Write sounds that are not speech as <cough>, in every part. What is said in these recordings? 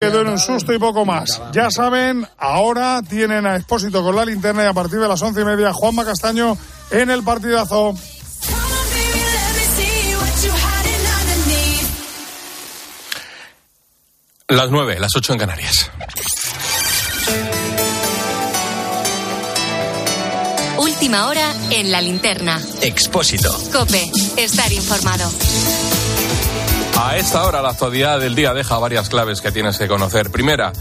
quedó en un susto y poco más. Ya saben, ahora tienen a Expósito con la linterna y a partir de las once y media Juanma Castaño en el partidazo. Las nueve, las ocho en Canarias. Última hora en la linterna. Expósito. Cope, estar informado. A esta hora la actualidad del día deja varias claves que tienes que conocer. Primera,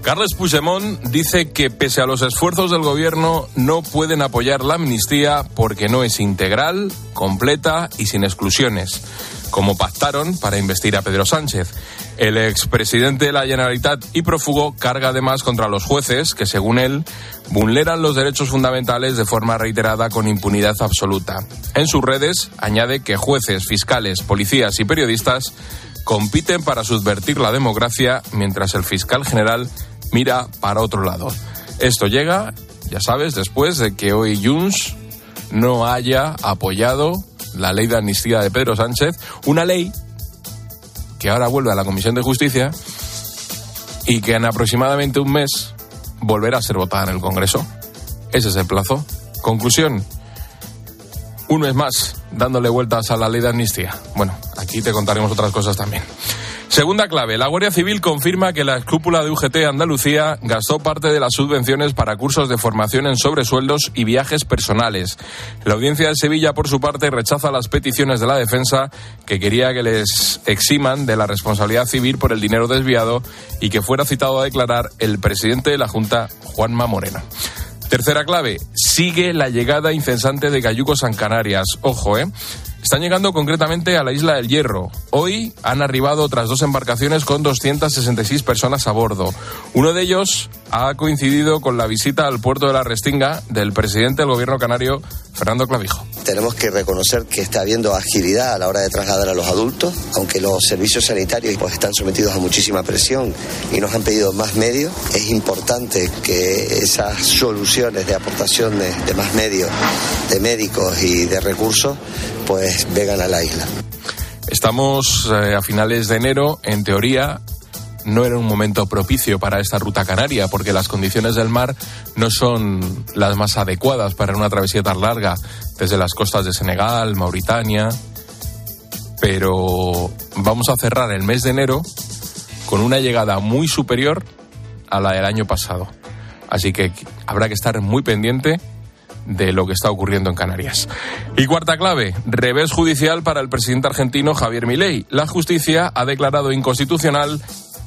Carles Puigdemont dice que pese a los esfuerzos del gobierno no pueden apoyar la amnistía porque no es integral, completa y sin exclusiones, como pactaron para investir a Pedro Sánchez. El expresidente de la Generalitat y prófugo carga además contra los jueces que, según él, vulneran los derechos fundamentales de forma reiterada con impunidad absoluta. En sus redes añade que jueces, fiscales, policías y periodistas compiten para subvertir la democracia mientras el fiscal general mira para otro lado. Esto llega, ya sabes, después de que hoy Junts no haya apoyado la ley de amnistía de Pedro Sánchez, una ley que ahora vuelve a la Comisión de Justicia y que en aproximadamente un mes volverá a ser votada en el Congreso. Ese es el plazo. Conclusión. Un mes más dándole vueltas a la ley de amnistía. Bueno, aquí te contaremos otras cosas también. Segunda clave, la Guardia Civil confirma que la escrúpula de UGT Andalucía gastó parte de las subvenciones para cursos de formación en sobresueldos y viajes personales. La audiencia de Sevilla, por su parte, rechaza las peticiones de la defensa que quería que les eximan de la responsabilidad civil por el dinero desviado y que fuera citado a declarar el presidente de la Junta, Juanma Moreno. Tercera clave, sigue la llegada incesante de cayucos en Canarias. Ojo, ¿eh? Están llegando concretamente a la isla del Hierro. Hoy han arribado otras dos embarcaciones con 266 personas a bordo. Uno de ellos ha coincidido con la visita al puerto de la Restinga del presidente del gobierno canario, Fernando Clavijo. Tenemos que reconocer que está habiendo agilidad a la hora de trasladar a los adultos, aunque los servicios sanitarios pues, están sometidos a muchísima presión y nos han pedido más medios. Es importante que esas soluciones de aportación de, de más medios, de médicos y de recursos, pues vengan a la isla. Estamos eh, a finales de enero, en teoría no era un momento propicio para esta ruta canaria, porque las condiciones del mar no son las más adecuadas para una travesía tan larga desde las costas de Senegal, Mauritania. Pero vamos a cerrar el mes de enero con una llegada muy superior a la del año pasado. Así que habrá que estar muy pendiente de lo que está ocurriendo en Canarias. Y cuarta clave, revés judicial para el presidente argentino Javier Milei. La justicia ha declarado inconstitucional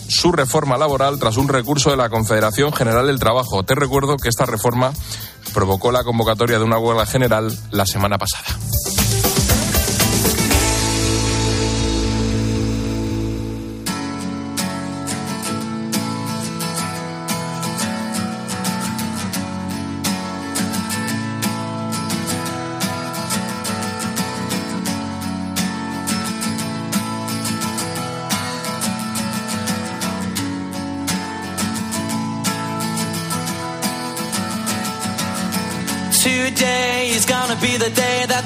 su reforma laboral tras un recurso de la Confederación General del Trabajo. Te recuerdo que esta reforma provocó la convocatoria de una huelga general la semana pasada.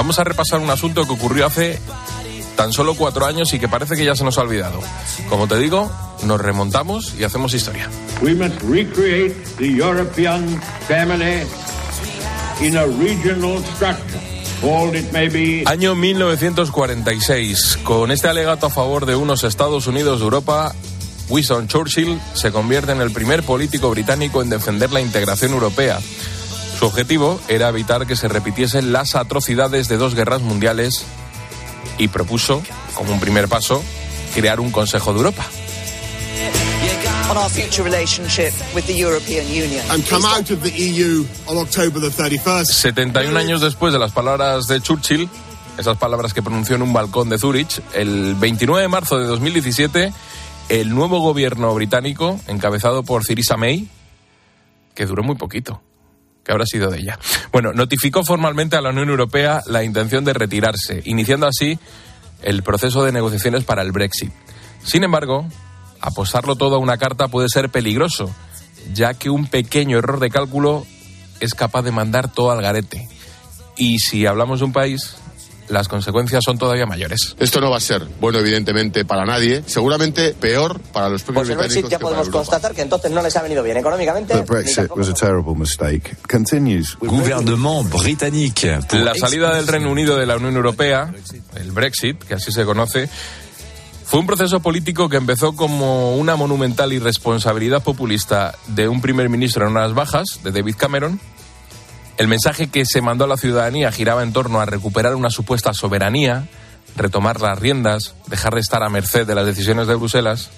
vamos a repasar un asunto que ocurrió hace tan solo cuatro años y que parece que ya se nos ha olvidado. Como te digo, nos remontamos y hacemos historia. We must recreate the European family in a regional structure. All it may be. Año 1946. Con este alegato a favor de unos Estados Unidos de Europa, Winston Churchill se convierte en el primer político británico en defender la integración europea. Su objetivo era evitar que se repitiesen las atrocidades de dos guerras mundiales y propuso, como un primer paso, crear un Consejo de Europa. on our future relationship with the European Union. and come out of the EU on October the 31st. 71 años después de las palabras de Churchill, esas palabras que pronunció en un balcón de Zurich, el 29 de marzo de 2017, el nuevo gobierno británico, encabezado por Theresa May, que duró muy poquito, que habrá sido de ella. Bueno, notificó formalmente a la Unión Europea la intención de retirarse, iniciando así el proceso de negociaciones para el Brexit. Sin embargo, apostarlo todo a una carta puede ser peligroso, ya que un pequeño error de cálculo es capaz de mandar todo al garete. Y si hablamos de un país, las consecuencias son todavía mayores. Esto no va a ser bueno, evidentemente, para nadie. Seguramente peor para los propios Pues el británicos. Brexit ya podemos constatar que entonces no les ha venido bien económicamente. The Brexit was a terrible mistake. Continues. Gouvernement britannique. La salida del Reino Unido de la Unión Europea, el Brexit, que así se conoce, fue un proceso político que empezó como una monumental irresponsabilidad populista de un primer ministro en unas bajas, de David Cameron. El mensaje que se mandó a la ciudadanía giraba en torno a recuperar una supuesta soberanía, retomar las riendas, dejar de estar a merced de las decisiones de Bruselas.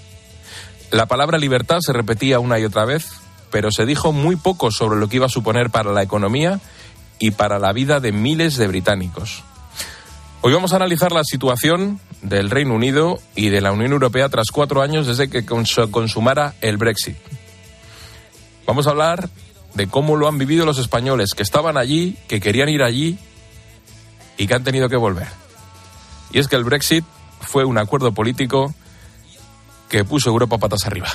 La palabra libertad se repetía una y otra vez, pero se dijo muy poco sobre lo que iba a suponer para la economía y para la vida de miles de británicos. Hoy vamos a analizar la situación del Reino Unido y de la Unión Europea tras cuatro años desde que cons- consumara el Brexit. Vamos a hablar de cómo lo han vivido los españoles que estaban allí, que querían ir allí y que han tenido que volver. Y es que el Brexit fue un acuerdo político que puso Europa patas arriba.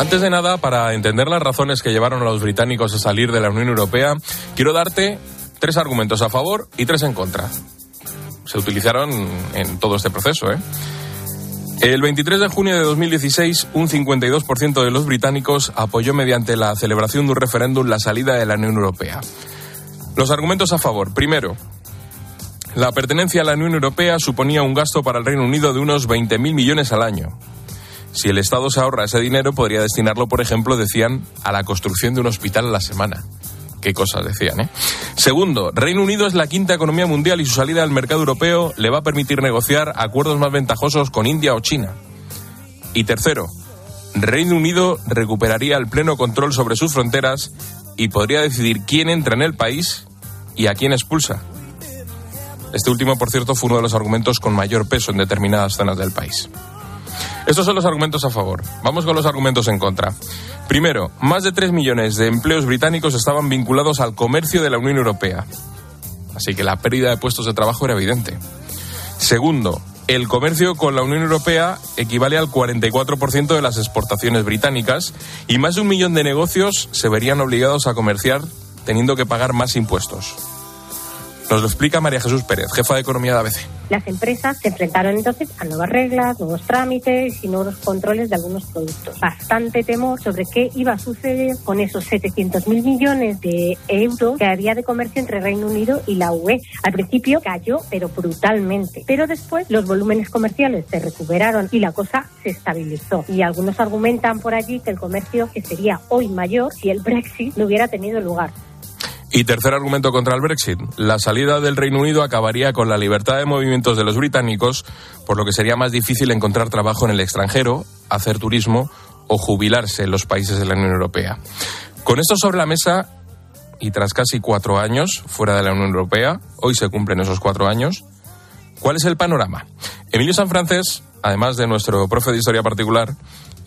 Antes de nada, para entender las razones que llevaron a los británicos a salir de la Unión Europea, quiero darte tres argumentos a favor y tres en contra. Se utilizaron en todo este proceso. ¿eh? El 23 de junio de 2016, un 52% de los británicos apoyó mediante la celebración de un referéndum la salida de la Unión Europea. Los argumentos a favor. Primero, la pertenencia a la Unión Europea suponía un gasto para el Reino Unido de unos 20.000 millones al año. Si el Estado se ahorra ese dinero, podría destinarlo, por ejemplo, decían, a la construcción de un hospital a la semana. Qué cosas decían, ¿eh? Segundo, Reino Unido es la quinta economía mundial y su salida al mercado europeo le va a permitir negociar acuerdos más ventajosos con India o China. Y tercero, Reino Unido recuperaría el pleno control sobre sus fronteras y podría decidir quién entra en el país y a quién expulsa. Este último, por cierto, fue uno de los argumentos con mayor peso en determinadas zonas del país. Estos son los argumentos a favor. Vamos con los argumentos en contra. Primero, más de 3 millones de empleos británicos estaban vinculados al comercio de la Unión Europea. Así que la pérdida de puestos de trabajo era evidente. Segundo, el comercio con la Unión Europea equivale al 44% de las exportaciones británicas y más de un millón de negocios se verían obligados a comerciar teniendo que pagar más impuestos. Nos lo explica María Jesús Pérez, jefa de Economía de ABC. Las empresas se enfrentaron entonces a nuevas reglas, nuevos trámites y nuevos controles de algunos productos. Bastante temor sobre qué iba a suceder con esos 700.000 millones de euros que había de comercio entre Reino Unido y la UE. Al principio cayó, pero brutalmente. Pero después los volúmenes comerciales se recuperaron y la cosa se estabilizó. Y algunos argumentan por allí que el comercio que sería hoy mayor si el Brexit no hubiera tenido lugar. Y tercer argumento contra el Brexit. La salida del Reino Unido acabaría con la libertad de movimientos de los británicos, por lo que sería más difícil encontrar trabajo en el extranjero, hacer turismo o jubilarse en los países de la Unión Europea. Con esto sobre la mesa, y tras casi cuatro años fuera de la Unión Europea, hoy se cumplen esos cuatro años, ¿cuál es el panorama? Emilio Sanfrancés, además de nuestro profe de historia particular,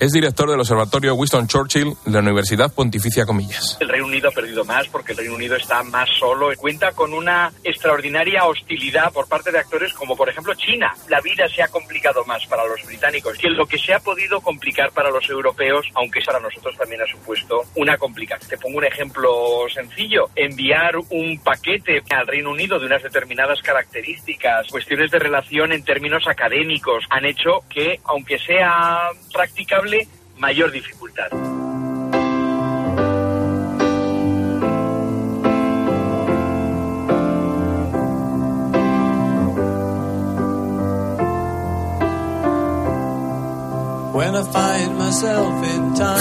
es director del Observatorio Winston Churchill de la Universidad Pontificia Comillas. El Reino Unido ha perdido más porque el Reino Unido está más solo. Cuenta con una extraordinaria hostilidad por parte de actores como por ejemplo China. La vida se ha complicado más para los británicos que lo que se ha podido complicar para los europeos, aunque para nosotros también ha supuesto una complicación. Te pongo un ejemplo sencillo. Enviar un paquete al Reino Unido de unas determinadas características, cuestiones de relación en términos académicos, han hecho que, aunque sea practicable, mayor dificultad.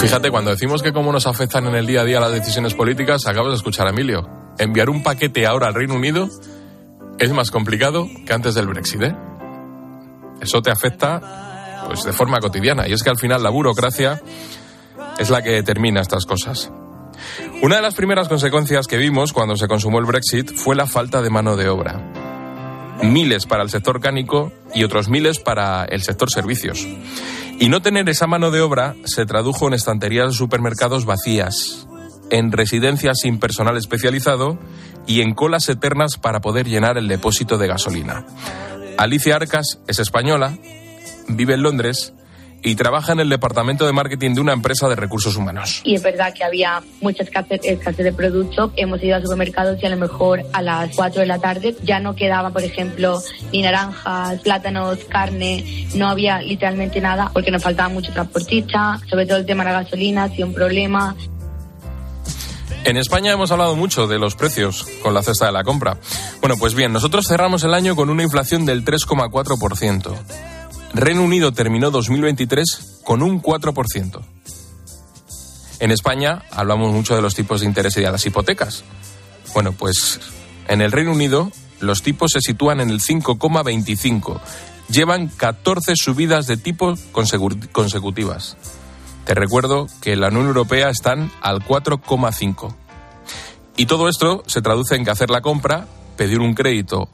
Fíjate, cuando decimos que cómo nos afectan en el día a día las decisiones políticas, acabas de escuchar a Emilio. Enviar un paquete ahora al Reino Unido es más complicado que antes del Brexit, ¿eh? Eso te afecta pues de forma cotidiana. Y es que al final la burocracia es la que determina estas cosas. Una de las primeras consecuencias que vimos cuando se consumó el Brexit fue la falta de mano de obra. Miles para el sector cánico y otros miles para el sector servicios. Y no tener esa mano de obra se tradujo en estanterías de supermercados vacías, en residencias sin personal especializado y en colas eternas para poder llenar el depósito de gasolina. Alicia Arcas es española, vive en Londres y trabaja en el departamento de marketing de una empresa de recursos humanos. Y es verdad que había mucha escasez, escasez de producto. Hemos ido a supermercados y a lo mejor a las 4 de la tarde ya no quedaba, por ejemplo, ni naranjas, plátanos, carne. No había literalmente nada porque nos faltaba mucho transportista. Sobre todo el tema de la gasolina ha sido un problema. En España hemos hablado mucho de los precios con la cesta de la compra. Bueno, pues bien, nosotros cerramos el año con una inflación del 3,4%. Reino Unido terminó 2023 con un 4%. En España hablamos mucho de los tipos de interés y de las hipotecas. Bueno, pues en el Reino Unido los tipos se sitúan en el 5,25. Llevan 14 subidas de tipo consecutivas. Te recuerdo que en la Unión Europea están al 4,5. Y todo esto se traduce en que hacer la compra, pedir un crédito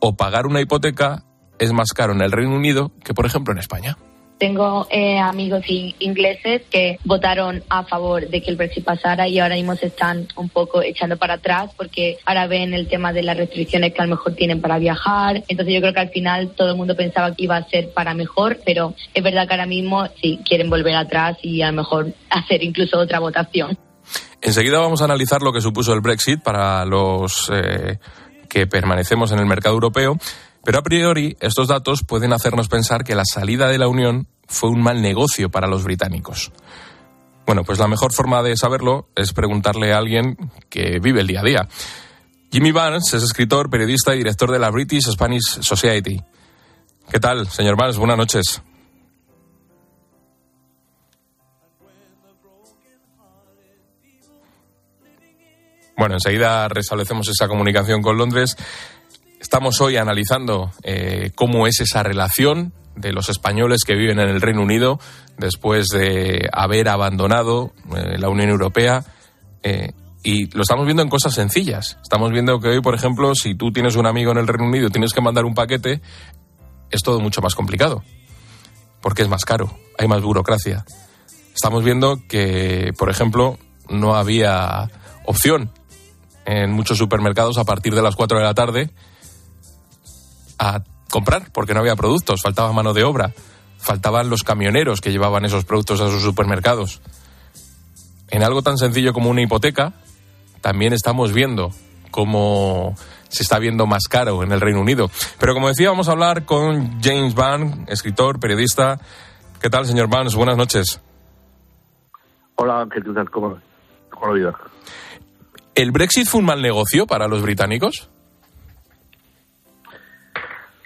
o pagar una hipoteca es más caro en el Reino Unido que, por ejemplo, en España. Tengo eh, amigos ingleses que votaron a favor de que el Brexit pasara y ahora mismo se están un poco echando para atrás porque ahora ven el tema de las restricciones que a lo mejor tienen para viajar. Entonces yo creo que al final todo el mundo pensaba que iba a ser para mejor, pero es verdad que ahora mismo sí quieren volver atrás y a lo mejor <laughs> hacer incluso otra votación. Enseguida vamos a analizar lo que supuso el Brexit para los eh, que permanecemos en el mercado europeo. Pero a priori, estos datos pueden hacernos pensar que la salida de la Unión fue un mal negocio para los británicos. Bueno, pues la mejor forma de saberlo es preguntarle a alguien que vive el día a día. Jimmy Barnes es escritor, periodista y director de la British Spanish Society. ¿Qué tal, señor Barnes? Buenas noches. Bueno, enseguida restablecemos esa comunicación con Londres. Estamos hoy analizando eh, cómo es esa relación de los españoles que viven en el Reino Unido después de haber abandonado eh, la Unión Europea. Eh, y lo estamos viendo en cosas sencillas. Estamos viendo que hoy, por ejemplo, si tú tienes un amigo en el Reino Unido y tienes que mandar un paquete, es todo mucho más complicado. Porque es más caro, hay más burocracia. Estamos viendo que, por ejemplo, no había opción en muchos supermercados a partir de las 4 de la tarde a comprar porque no había productos, faltaba mano de obra, faltaban los camioneros que llevaban esos productos a sus supermercados. En algo tan sencillo como una hipoteca, también estamos viendo cómo se está viendo más caro en el Reino Unido. Pero como decía, vamos a hablar con James Van, escritor, periodista. ¿Qué tal, señor Vance? Buenas noches. Hola, ¿qué tal? ¿Cómo, cómo lo ¿El Brexit fue un mal negocio para los británicos?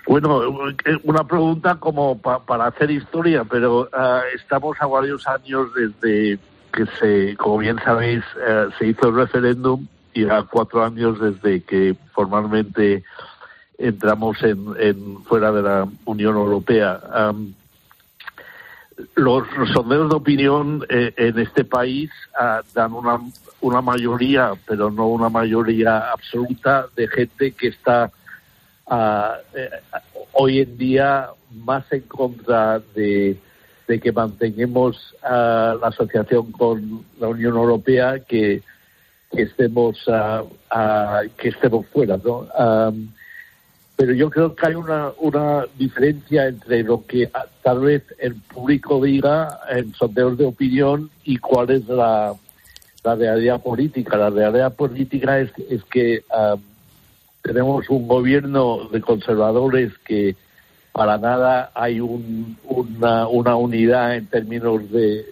Bueno, eh, una pregunta como para hacer historia, pero ah, estamos a varios años desde que se, como bien sabéis, eh, se hizo el referéndum y a cuatro años desde que formalmente entramos en, fuera de la Unión Europea. los, sondeos de opinión eh, en este país ah, dan una, una mayoría, pero no una mayoría absoluta, de gente que está eh, hoy en día más en contra de, que mantengamos la asociación con la Unión Europea que, que estemos que estemos fuera, ¿no? pero yo creo que hay una, una diferencia entre lo que tal vez el público diga en sondeos de opinión y cuál es la, la realidad política. La realidad política es, es que tenemos un gobierno de conservadores que para nada hay una, unidad en términos de, eh,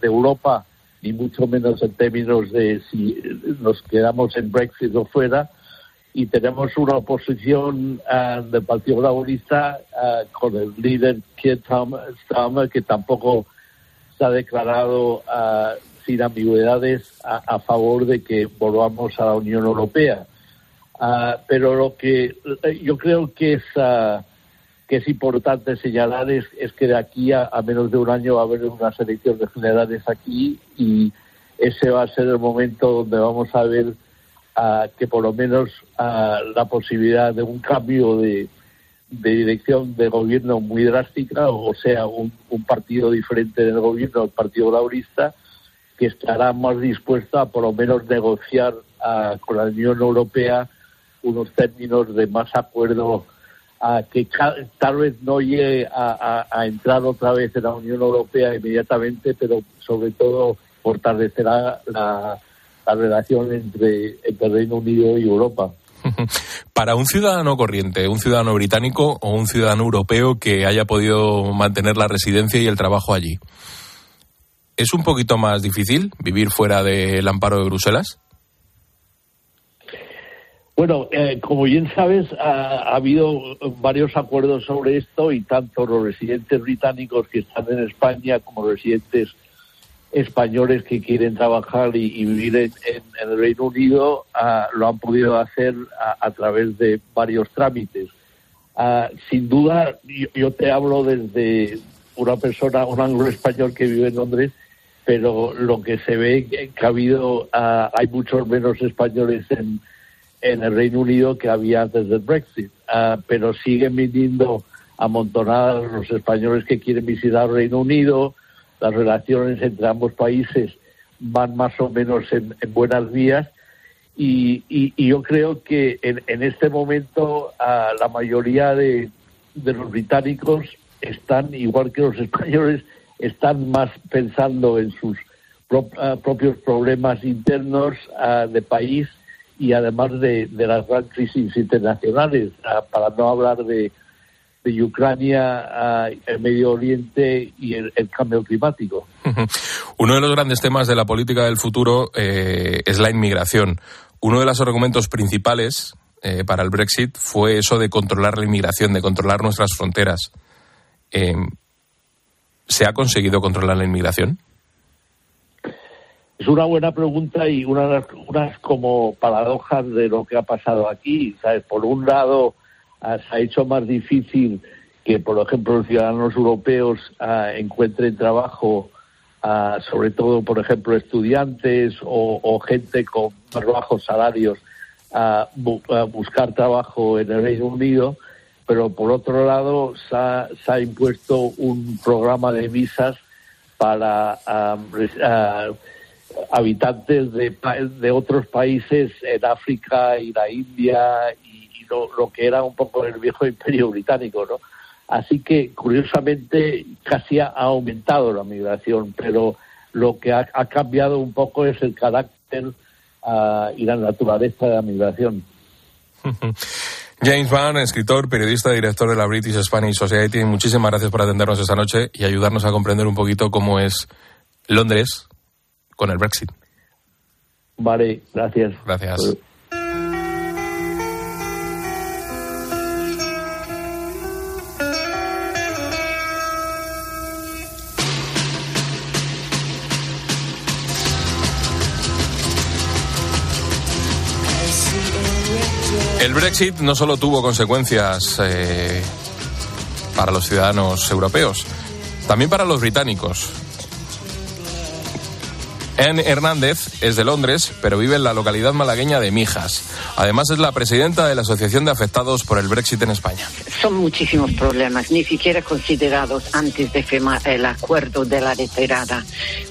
de Europa, ni mucho menos en términos de si nos quedamos en Brexit o fuera. Y tenemos una oposición uh, del Partido Laborista uh, con el líder Keir Starmer, que tampoco se ha declarado sin ambigüedades a favor de que volvamos a la Unión Europea. Ah, pero lo que yo creo que es ah, que es importante señalar es, es que de aquí a, menos de un año va a haber unas elecciones generales aquí y ese va a ser el momento donde vamos a ver uh, que por lo menos uh, la posibilidad de un cambio de, dirección de gobierno muy drástica, o sea, un, partido diferente del gobierno, el Partido Laurista, que estará más dispuesto a por lo menos negociar uh, con la Unión Europea unos términos de más acuerdo a que tal vez no llegue a, entrar otra vez en la Unión Europea inmediatamente, pero sobre todo fortalecerá la, la relación entre, entre Reino Unido y Europa. <laughs> Para un ciudadano corriente, un ciudadano británico o un ciudadano europeo que haya podido mantener la residencia y el trabajo allí, ¿es un poquito más difícil vivir fuera del amparo de Bruselas? Bueno, eh, como bien sabes, ha, ha, habido varios acuerdos sobre esto y tanto los residentes británicos que están en España como los residentes españoles que quieren trabajar y, vivir en, en, el Reino Unido uh, lo han podido hacer a, través de varios trámites. Uh, sin duda, yo, yo, te hablo desde una persona, un anglo español que vive en Londres, pero lo que se ve que, ha habido, uh, hay muchos menos españoles en en el Reino Unido que había antes del Brexit, uh, pero siguen viniendo amontonadas los españoles que quieren visitar el Reino Unido, las relaciones entre ambos países van más o menos en, en buenas vías. Y, y, y, yo creo que en, en este momento uh, la mayoría de, de, los británicos están, igual que los <laughs> españoles, están más pensando en sus uh, propios problemas internos de país y además de, las grandes crisis internacionales, uh, para no hablar de, Ucrania, uh, el Medio Oriente y el, cambio climático. <laughs> Uno de los grandes temas de la política del futuro eh, es la inmigración. Uno de los argumentos principales eh, para el Brexit fue eso de controlar la inmigración, de controlar nuestras fronteras. Eh, ¿Se ha conseguido controlar la inmigración? Es una buena pregunta y unas, unas como paradojas de lo que ha pasado aquí. ¿sabes? Por un lado, uh, se ha hecho más difícil que, por ejemplo, los ciudadanos europeos uh, encuentren trabajo, uh, sobre todo, por ejemplo, estudiantes o, gente con más bajos salarios, bu buscar trabajo en el Reino Unido. Pero, por otro lado, se ha, se ha impuesto un programa de visas para habitantes de, de, otros países en África y la India y, lo, lo, que era un poco el viejo imperio británico, ¿no? Así que, curiosamente, casi ha aumentado la migración, pero lo que ha, ha cambiado un poco es el carácter uh, y la naturaleza de la migración. <laughs> James Van, escritor, periodista, director de la British Spanish Society, muchísimas gracias por atendernos esta noche y ayudarnos a comprender un poquito cómo es Londres, con el Brexit. Vale, gracias. Gracias. El Brexit no solo tuvo consecuencias eh, para los ciudadanos europeos, también para los británicos. Anne Hernández es de Londres, pero vive en la localidad malagueña de Mijas. Además es la presidenta de la Asociación de Afectados por el Brexit en España. Son muchísimos problemas, ni siquiera considerados antes de firmar el acuerdo de la retirada.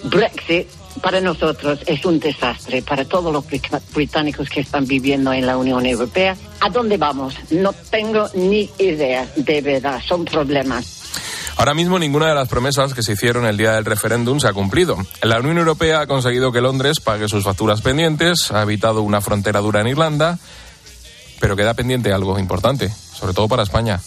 Brexit para nosotros es un desastre, para todos los británicos que están viviendo en la Unión Europea. ¿A dónde vamos? No tengo ni idea, de verdad, son problemas. Ahora mismo ninguna de las promesas que se hicieron el día del referéndum se ha cumplido. La Unión Europea ha conseguido que Londres pague sus facturas pendientes, ha evitado una frontera dura en Irlanda, pero queda pendiente algo importante, sobre todo para España.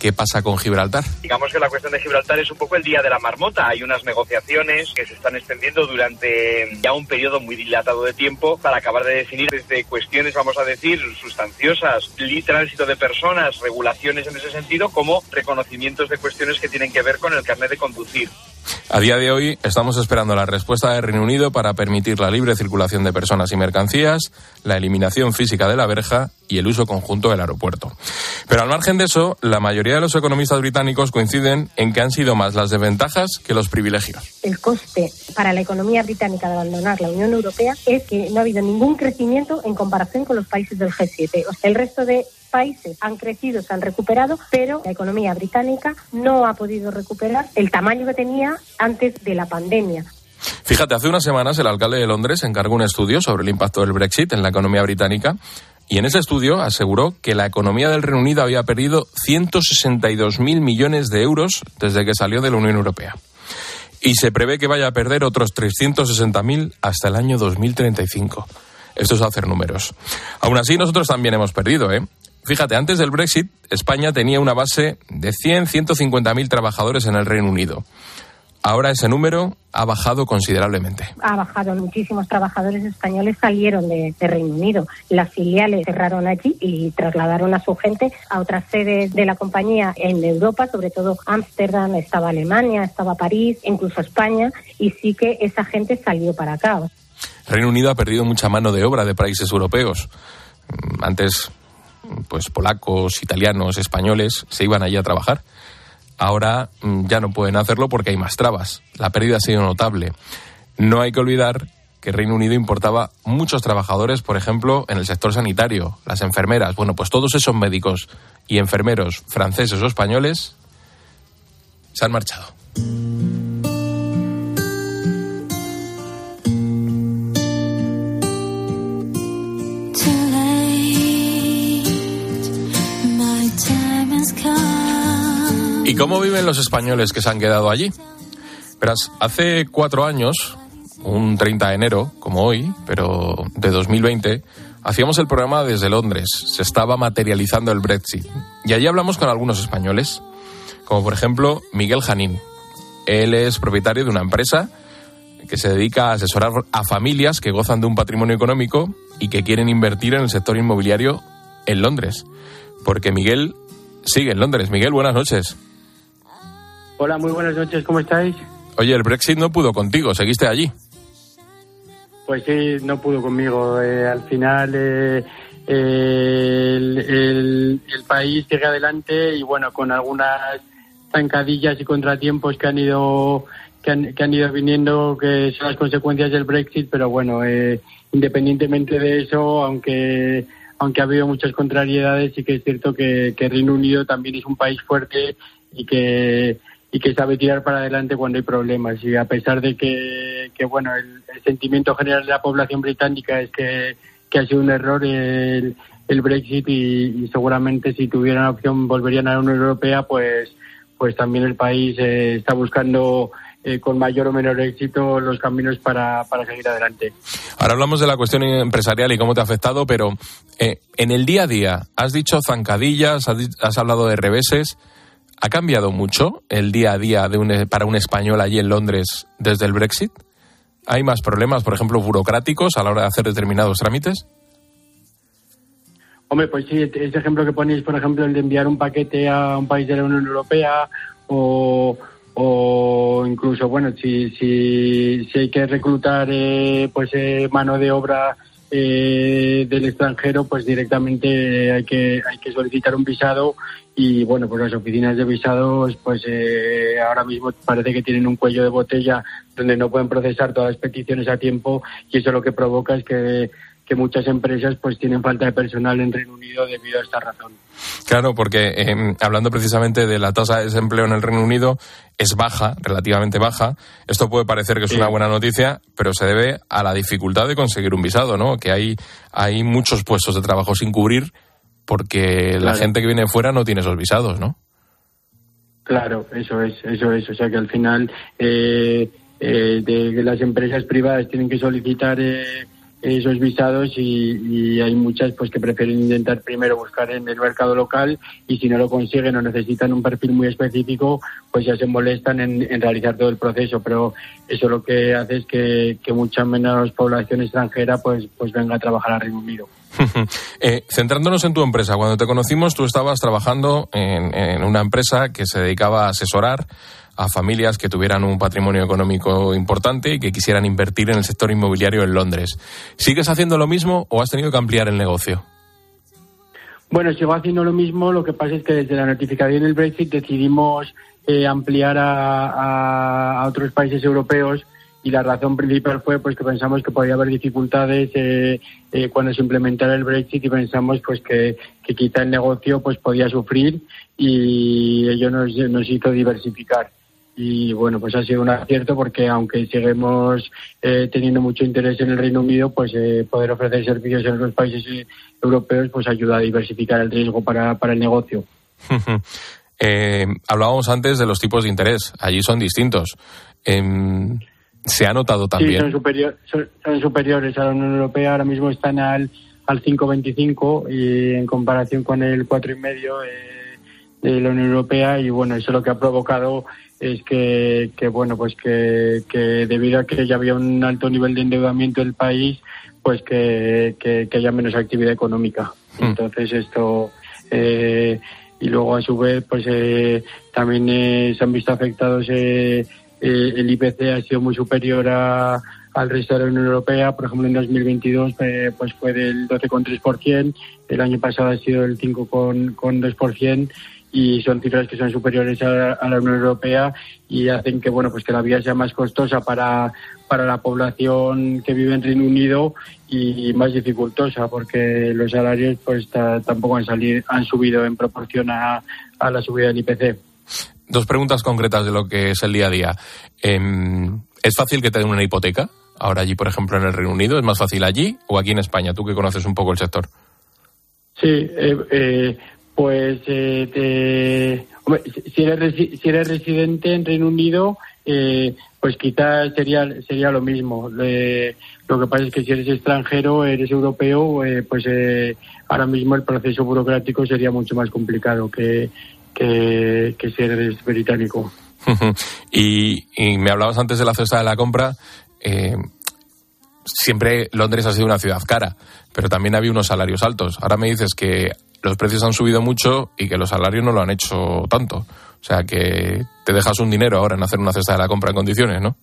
¿Qué pasa con Gibraltar? Digamos que la cuestión de Gibraltar es un poco el día de la marmota. Hay unas negociaciones que se están extendiendo durante ya un periodo muy dilatado de tiempo para acabar de definir desde cuestiones, vamos a decir, sustanciosas, tránsito de personas, regulaciones en ese sentido, como reconocimientos de cuestiones que tienen que ver con el carnet de conducir. A día de hoy estamos esperando la respuesta del Reino Unido para permitir la libre circulación de personas y mercancías, la eliminación física de la verja y el uso conjunto del aeropuerto. Pero al margen de eso, la mayoría de los economistas británicos coinciden en que han sido más las desventajas que los privilegios. El coste para la economía británica de abandonar la Unión Europea es que no ha habido ningún crecimiento en comparación con los países del G7. O sea, el resto de países han crecido, se han recuperado, pero la economía británica no ha podido recuperar el tamaño que tenía antes de la pandemia. Fíjate, hace unas semanas el alcalde de Londres encargó un estudio sobre el impacto del Brexit en la economía británica y en ese estudio aseguró que la economía del Reino Unido había perdido 162.000 millones de euros desde que salió de la Unión Europea. Y se prevé que vaya a perder otros 360.000 hasta el año 2035. Esto es hacer números. Aún así, nosotros también hemos perdido, ¿eh? Fíjate, antes del Brexit, España tenía una base de 100, 150.000 trabajadores en el Reino Unido. Ahora ese número ha bajado considerablemente. Ha bajado. Muchísimos trabajadores españoles salieron de, Reino Unido. Las filiales cerraron allí y trasladaron a su gente a otras sedes de la compañía en Europa, sobre todo Ámsterdam, estaba Alemania, estaba París, incluso España, y sí que esa gente salió para acá. Reino Unido ha perdido mucha mano de obra de países europeos. Antes, pues polacos, italianos, españoles se iban allí a trabajar ahora mm, ya no pueden hacerlo porque hay más trabas. La pérdida ha sido notable. No hay que olvidar que Reino Unido importaba muchos trabajadores, por ejemplo, en el sector sanitario, las enfermeras. Bueno, pues todos esos médicos y enfermeros franceses o españoles se han marchado. ¿Y cómo viven los españoles que se han quedado allí? Hace cuatro años, un 30 de enero, como hoy, pero de 2020, hacíamos el programa desde Londres. Se estaba materializando el Brexit. Y allí hablamos con algunos españoles, como por ejemplo Miguel Janín. Él es propietario de una empresa que se dedica a asesorar a familias que gozan de un patrimonio económico y que quieren invertir en el sector inmobiliario en Londres. Porque Miguel sigue en Londres. Miguel, buenas noches. Hola, muy buenas noches, ¿cómo estáis? Oye, el Brexit no pudo contigo, ¿seguiste allí? Pues sí, no pudo conmigo. Eh, al final eh, el, país sigue adelante y bueno, con algunas zancadillas y contratiempos que han ido que han, ido viniendo, que son las consecuencias del Brexit, pero bueno, eh, independientemente de eso, aunque aunque ha habido muchas contrariedades, sí que es cierto que, que Reino Unido también es un país fuerte y que y que sabe tirar para adelante cuando hay problemas. Y a pesar de que, que bueno, el, sentimiento general de la población británica es que, que ha sido un error el, el Brexit y, seguramente si tuvieran opción volverían a la Unión Europea, pues, pues también el país eh, está buscando eh, con mayor o menor éxito los caminos para, para, seguir adelante. Ahora hablamos de la cuestión empresarial y cómo te ha afectado, pero eh, en el día a día, has dicho zancadillas, has, has hablado de reveses. ¿Ha cambiado mucho el día a día de para un español allí en Londres desde el Brexit? ¿Hay más problemas, por ejemplo, burocráticos a la hora de hacer determinados trámites? Hombre, pues sí, ese ejemplo que ponéis, por ejemplo, el de enviar un paquete a un país de la Unión Europea o, incluso, bueno, si, si, si hay que reclutar eh, pues eh, mano de obra eh, del extranjero, pues directamente hay que, hay que solicitar un visado y bueno, pues las oficinas de visados pues eh, ahora mismo parece que tienen un cuello de botella donde no pueden procesar todas las peticiones a tiempo y eso lo que provoca es que, muchas empresas pues tienen falta de personal en Reino Unido debido a esta razón. Claro, porque em, hablando precisamente de la tasa de desempleo en el Reino Unido, es baja, relativamente baja. Esto puede parecer que es una buena noticia, pero se debe a la dificultad de conseguir un visado, ¿no? Que hay, hay muchos puestos de trabajo sin cubrir porque la gente que viene fuera no tiene esos visados, ¿no? Claro, eso es, eso es. O sea que al final eh, eh, de, las empresas privadas tienen que solicitar eh, esos visados y, hay muchas pues que prefieren intentar primero buscar en el mercado local y si no lo consiguen o necesitan un perfil muy específico pues ya se molestan en, realizar todo el proceso. Pero eso lo que hace es que, mucha menos población extranjera pues pues venga a trabajar a Reino Unido. <laughs> Eh, centrándonos en tu empresa cuando te conocimos tú estabas trabajando en una empresa que se dedicaba a asesorar a familias que tuvieran un patrimonio económico importante y que quisieran invertir en el sector inmobiliario en Londres. ¿Sigues haciendo lo mismo o has tenido que ampliar el negocio? Bueno, sigo haciendo lo mismo, lo que pasa es que desde la notificación del Brexit decidimos eh, ampliar a, otros países europeos y la razón principal fue pues que pensamos que podía haber dificultades eh, eh, cuando se implementara el Brexit y pensamos pues que, que quizá el negocio pues podía sufrir y ello nos, nos hizo diversificar y bueno, pues ha sido un acierto porque aunque seguimos eh, teniendo mucho interés en el Reino Unido, pues eh, poder ofrecer servicios en los países eh, europeos pues ayuda a diversificar el riesgo para, para el negocio. <laughs> hablábamos antes de los tipos de interés, allí son distintos. Em, ¿Se ha notado también? Sí, son, superior, son, superiores a la Unión Europea, ahora mismo están al, al 5,25 y en comparación con el 4,5 de la Unión Europea y bueno, eso es lo que ha provocado es que, que bueno, pues que, que, debido a que ya había un alto nivel de endeudamiento del país, pues que, que, haya menos actividad económica. Hmm. Entonces esto eh, y luego a su vez pues eh, también eh, se han visto afectados el IPC ha sido muy superior a, al resto de la Unión Europea. Por ejemplo, en 2022 pues fue del 12,3%, el año pasado ha sido el 5,2% y son cifras que son superiores a, la Unión Europea y hacen que bueno pues que la vida sea más costosa para, para la población que vive en Reino Unido y más dificultosa porque los salarios pues tampoco han salido han subido en proporción a, la subida del IPC. Dos preguntas concretas de lo que es el día a día. Em, ¿Es fácil que te den una hipoteca? Ahora allí, por ejemplo, en el Reino Unido, ¿es más fácil allí o aquí en España? Tú que conoces un poco el sector. Sí, eh, eh, pues eh, si, eres, si eres residente en Reino Unido, eh, pues quizás sería, sería lo mismo. lo que pasa es que si eres extranjero, eres europeo, eh, pues eh, ahora mismo el proceso burocrático sería mucho más complicado que, que, si eres británico. <laughs> y, y, me hablabas antes de la cesta de la compra. siempre Londres ha sido una ciudad cara, pero también había unos salarios altos. Ahora me dices que los precios han subido mucho y que los salarios no lo han hecho tanto. O sea que te dejas un dinero ahora en hacer una cesta de la compra en condiciones, ¿no?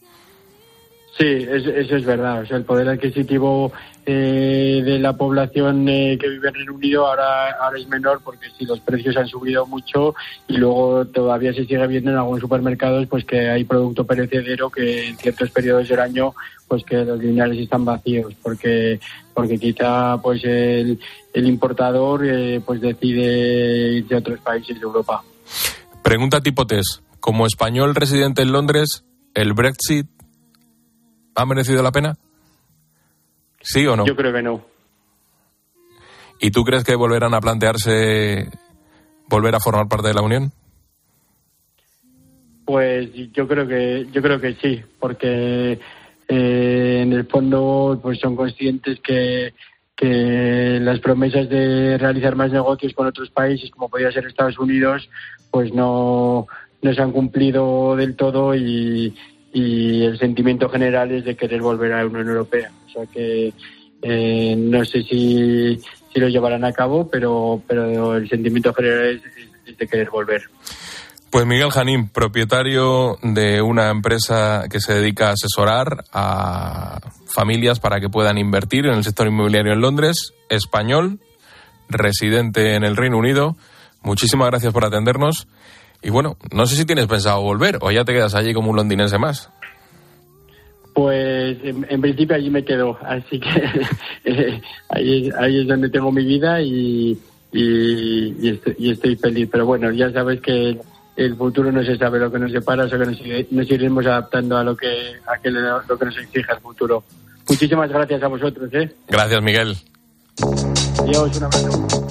Sí, eso es verdad. O sea, el poder adquisitivo eh, de la población eh, que vive en Reino Unido ahora, es menor porque si los precios han subido mucho y luego todavía se sigue viendo en algunos supermercados pues que hay producto perecedero que en ciertos periodos del año pues que los lineales están vacíos porque porque quizá pues el, el importador eh, pues decide irse a otros países de Europa. Pregunta tipo test. Como español residente en Londres, ¿el Brexit ha merecido la pena? ¿Sí o no? Yo creo que no. ¿Y tú crees que volverán a plantearse volver a formar parte de la Unión? Pues yo creo que yo creo que sí, porque eh, en el fondo pues son conscientes que, que las promesas de realizar más negocios con otros países, como podría ser Estados Unidos, pues no, no se han cumplido del todo y, y el sentimiento general es de querer volver a la Unión Europea. O sea que eh, no sé si, si, lo llevarán a cabo, pero, pero el sentimiento general es, de querer volver. Pues Miguel Janín, propietario de una empresa que se dedica a asesorar a familias para que puedan invertir en el sector inmobiliario en Londres, español, residente en el Reino Unido. Muchísimas gracias por atendernos y bueno, no sé si tienes pensado volver o ya te quedas allí como un londinense más. Pues en, principio allí me quedo, así que <laughs> eh, ahí, es donde tengo mi vida y, y, estoy, feliz. Pero bueno, ya sabes que el futuro no se sabe lo que nos separa, o que nos, iremos adaptando a lo que, a lo que nos exija el futuro. Muchísimas gracias a vosotros. ¿eh? Gracias, Miguel. Adiós, un abrazo.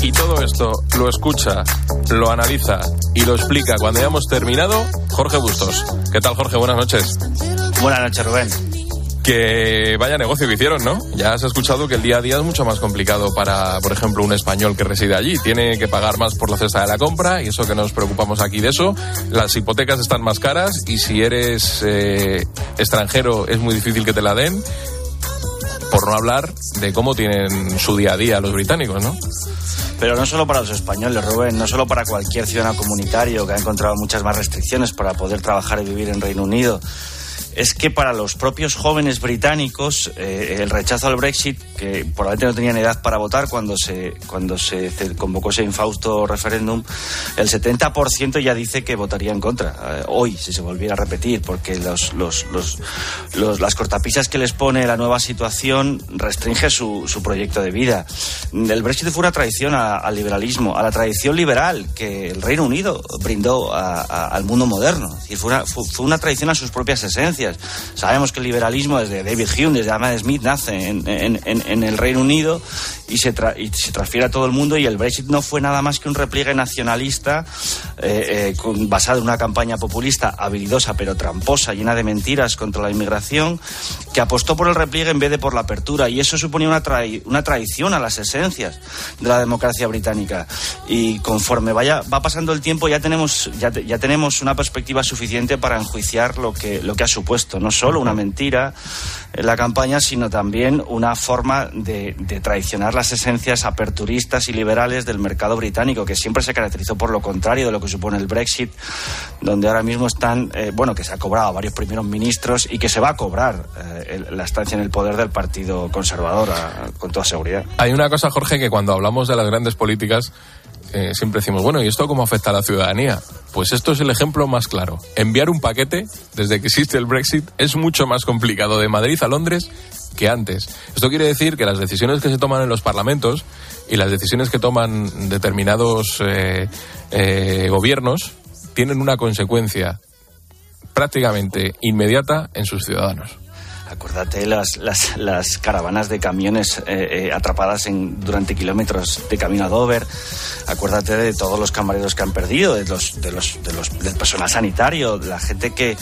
Y todo esto lo escucha, lo analiza y lo explica cuando hayamos terminado Jorge Bustos. ¿Qué tal, Jorge? Buenas noches. Buenas noches, Rubén. Que vaya negocio que hicieron, ¿no? Ya has escuchado que el día a día es mucho más complicado para, por ejemplo, un español que reside allí. Tiene que pagar más por la cesta de la compra y eso que nos preocupamos aquí de eso. Las hipotecas están más caras y si eres eh, extranjero es muy difícil que te la den por no hablar de cómo tienen su día a día los británicos, ¿no? Pero no solo para los españoles, Rubén, no solo para cualquier ciudadano comunitario que ha encontrado muchas más restricciones para poder trabajar y vivir en Reino Unido es que para los propios jóvenes británicos eh, el rechazo al Brexit, que probablemente no tenían edad para votar cuando se, cuando se convocó ese infausto referéndum, el 70% ya dice que votaría en contra, eh, hoy, si se volviera a repetir, porque los, los, los, las cortapisas que les pone la nueva situación restringe su, su proyecto de vida. El Brexit fue una traición al liberalismo, a la tradición liberal que el Reino Unido brindó al mundo moderno. fue, una, fue una traición a sus propias esencias Sabemos que el liberalismo desde David Hume, desde Adam Smith, nace en, el Reino Unido y se, se, transfiere a todo el mundo y el Brexit no fue nada más que un repliegue nacionalista eh, eh, basado en una campaña populista habilidosa pero tramposa, llena de mentiras contra la inmigración, que apostó por el repliegue en vez de por la apertura y eso suponía una, una traición a las esencias de la democracia británica. Y conforme vaya, va pasando el tiempo ya tenemos, ya tenemos una perspectiva suficiente para enjuiciar lo que, lo que ha supuesto no solo una mentira en la campaña, sino también una forma de, traicionar las esencias aperturistas y liberales del mercado británico, que siempre se caracterizó por lo contrario de lo que supone el Brexit, donde ahora mismo están, eh, bueno, que se ha cobrado a varios primeros ministros y que se va a cobrar eh, la estancia en el poder del Partido Conservador, con toda seguridad. Hay una cosa, Jorge, que cuando hablamos de las grandes políticas, eh, siempre decimos, bueno, ¿y esto cómo afecta a la ciudadanía? Pues esto es el ejemplo más claro. Enviar un paquete, desde que existe el Brexit, es mucho más complicado de Madrid a Londres que antes. Esto quiere decir que las decisiones que se toman en los parlamentos y las decisiones que toman determinados eh, eh, gobiernos tienen una consecuencia prácticamente inmediata en sus ciudadanos. Acuérdate las, las, caravanas de camiones eh, eh, atrapadas en, durante kilómetros de camino a Dover. Acuérdate de todos los camareros que han perdido, de los, de los, de los, del personal sanitario, de la gente que,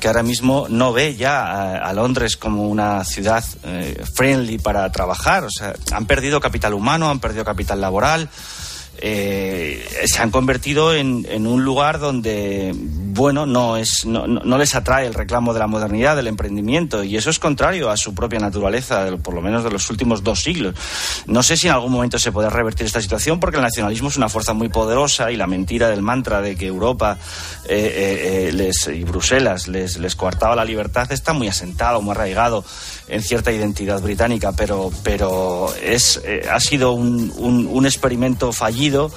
que ahora mismo no ve ya a, Londres como una ciudad eh, friendly para trabajar. O sea, han perdido capital humano, han perdido capital laboral se han convertido en, un lugar donde, bueno, no, es, no, no, les atrae el reclamo de la modernidad, del emprendimiento, y eso es contrario a su propia naturaleza, por lo menos de los últimos dos siglos. No sé si en algún momento se puede revertir esta situación, porque el nacionalismo es una fuerza muy poderosa y la mentira del mantra de que Europa eh, eh, les, y Bruselas les, coartaba la libertad está muy asentado, muy arraigado en cierta identidad británica, pero, es, ha sido un experimento fallido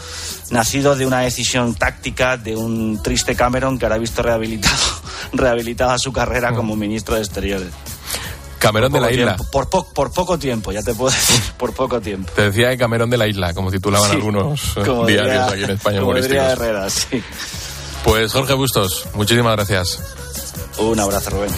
nacido de una decisión táctica de un triste Cameron que ahora ha visto rehabilitado, <laughs> rehabilitada su carrera mm. como ministro de Exteriores. Cameron de la isla. por, por, poco tiempo, ya te puedo decir, por poco tiempo. Te decía que Cameron de la isla, como titulaban algunos eh, diarios aquí en España Pues Jorge Bustos, muchísimas gracias. Un abrazo, Rubén.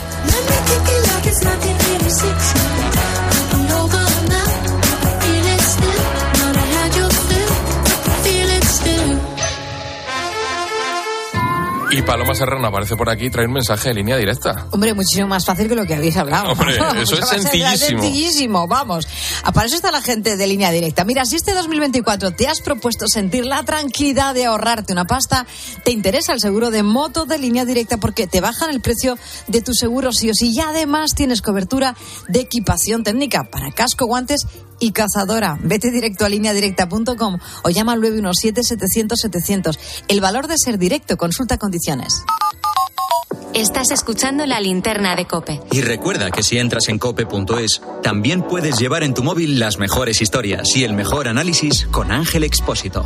Y Paloma Serrano aparece por aquí y trae un mensaje de línea directa. Hombre, muchísimo más fácil que lo que habéis hablado. Hombre, <laughs> eso es sencillísimo. sencillísimo, vamos. Para eso está la gente de línea directa. Mira, si este 2024 te has propuesto sentir la tranquilidad de ahorrarte una pasta, te interesa el seguro de moto de línea directa porque te bajan el precio de tu seguro sí o sí. Y además tienes cobertura de equipación técnica para casco, guantes y cazadora. Vete directo a lineadirecta.com o llama al 917-700-700. El valor de ser directo, consulta condiciones. Estás escuchando la linterna de Cope. Y recuerda que si entras en cope.es, también puedes llevar en tu móvil las mejores historias y el mejor análisis con Ángel Expósito.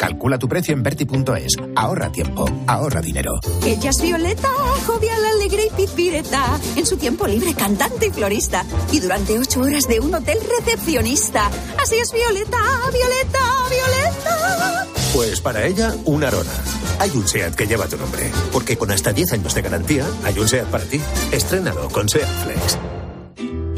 Calcula tu precio en Berti.es. Ahorra tiempo, ahorra dinero. Ella es Violeta, jovial, alegre y pipireta. En su tiempo libre, cantante y florista. Y durante ocho horas de un hotel recepcionista. Así es Violeta, Violeta, Violeta. Pues para ella, una Arona. Hay un SEAT que lleva tu nombre. Porque con hasta 10 años de garantía, hay un SEAT para ti. Estrénalo con SEAT Flex.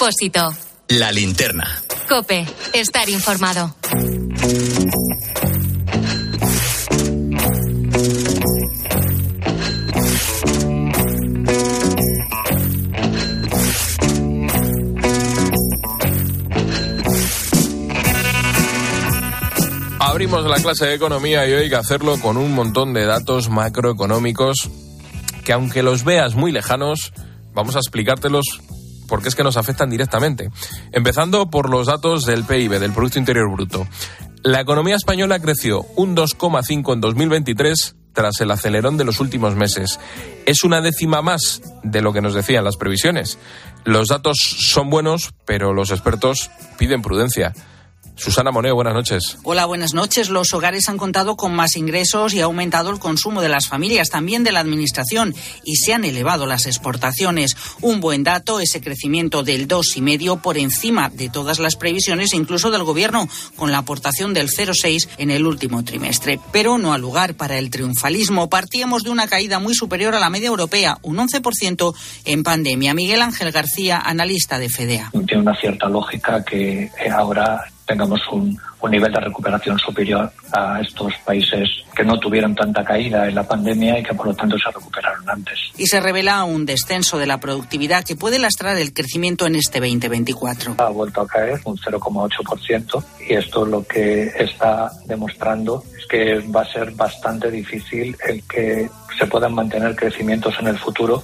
Expósito. La linterna. Cope. Estar informado. Abrimos la clase de economía y hoy hay que hacerlo con un montón de datos macroeconómicos que aunque los veas muy lejanos, vamos a explicártelos porque es que nos afectan directamente. Empezando por los datos del PIB, del Producto Interior Bruto. La economía española creció un 2,5 en 2023 tras el acelerón de los últimos meses. Es una décima más de lo que nos decían las previsiones. Los datos son buenos, pero los expertos piden prudencia. Susana Moneo, buenas noches. Hola, buenas noches. Los hogares han contado con más ingresos y ha aumentado el consumo de las familias, también de la administración, y se han elevado las exportaciones. Un buen dato, ese crecimiento del 2,5 por encima de todas las previsiones, incluso del Gobierno, con la aportación del 0,6 en el último trimestre. Pero no ha lugar para el triunfalismo. Partíamos de una caída muy superior a la media europea, un 11% en pandemia. Miguel Ángel García, analista de FEDEA. Tiene una cierta lógica que ahora tengamos un, un, nivel de recuperación superior a estos países que no tuvieron tanta caída en la pandemia y que por lo tanto se recuperaron antes. Y se revela un descenso de la productividad que puede lastrar el crecimiento en este 2024. Ha vuelto a caer un 0,8% y esto lo que está demostrando es que va a ser bastante difícil el que se puedan mantener crecimientos en el futuro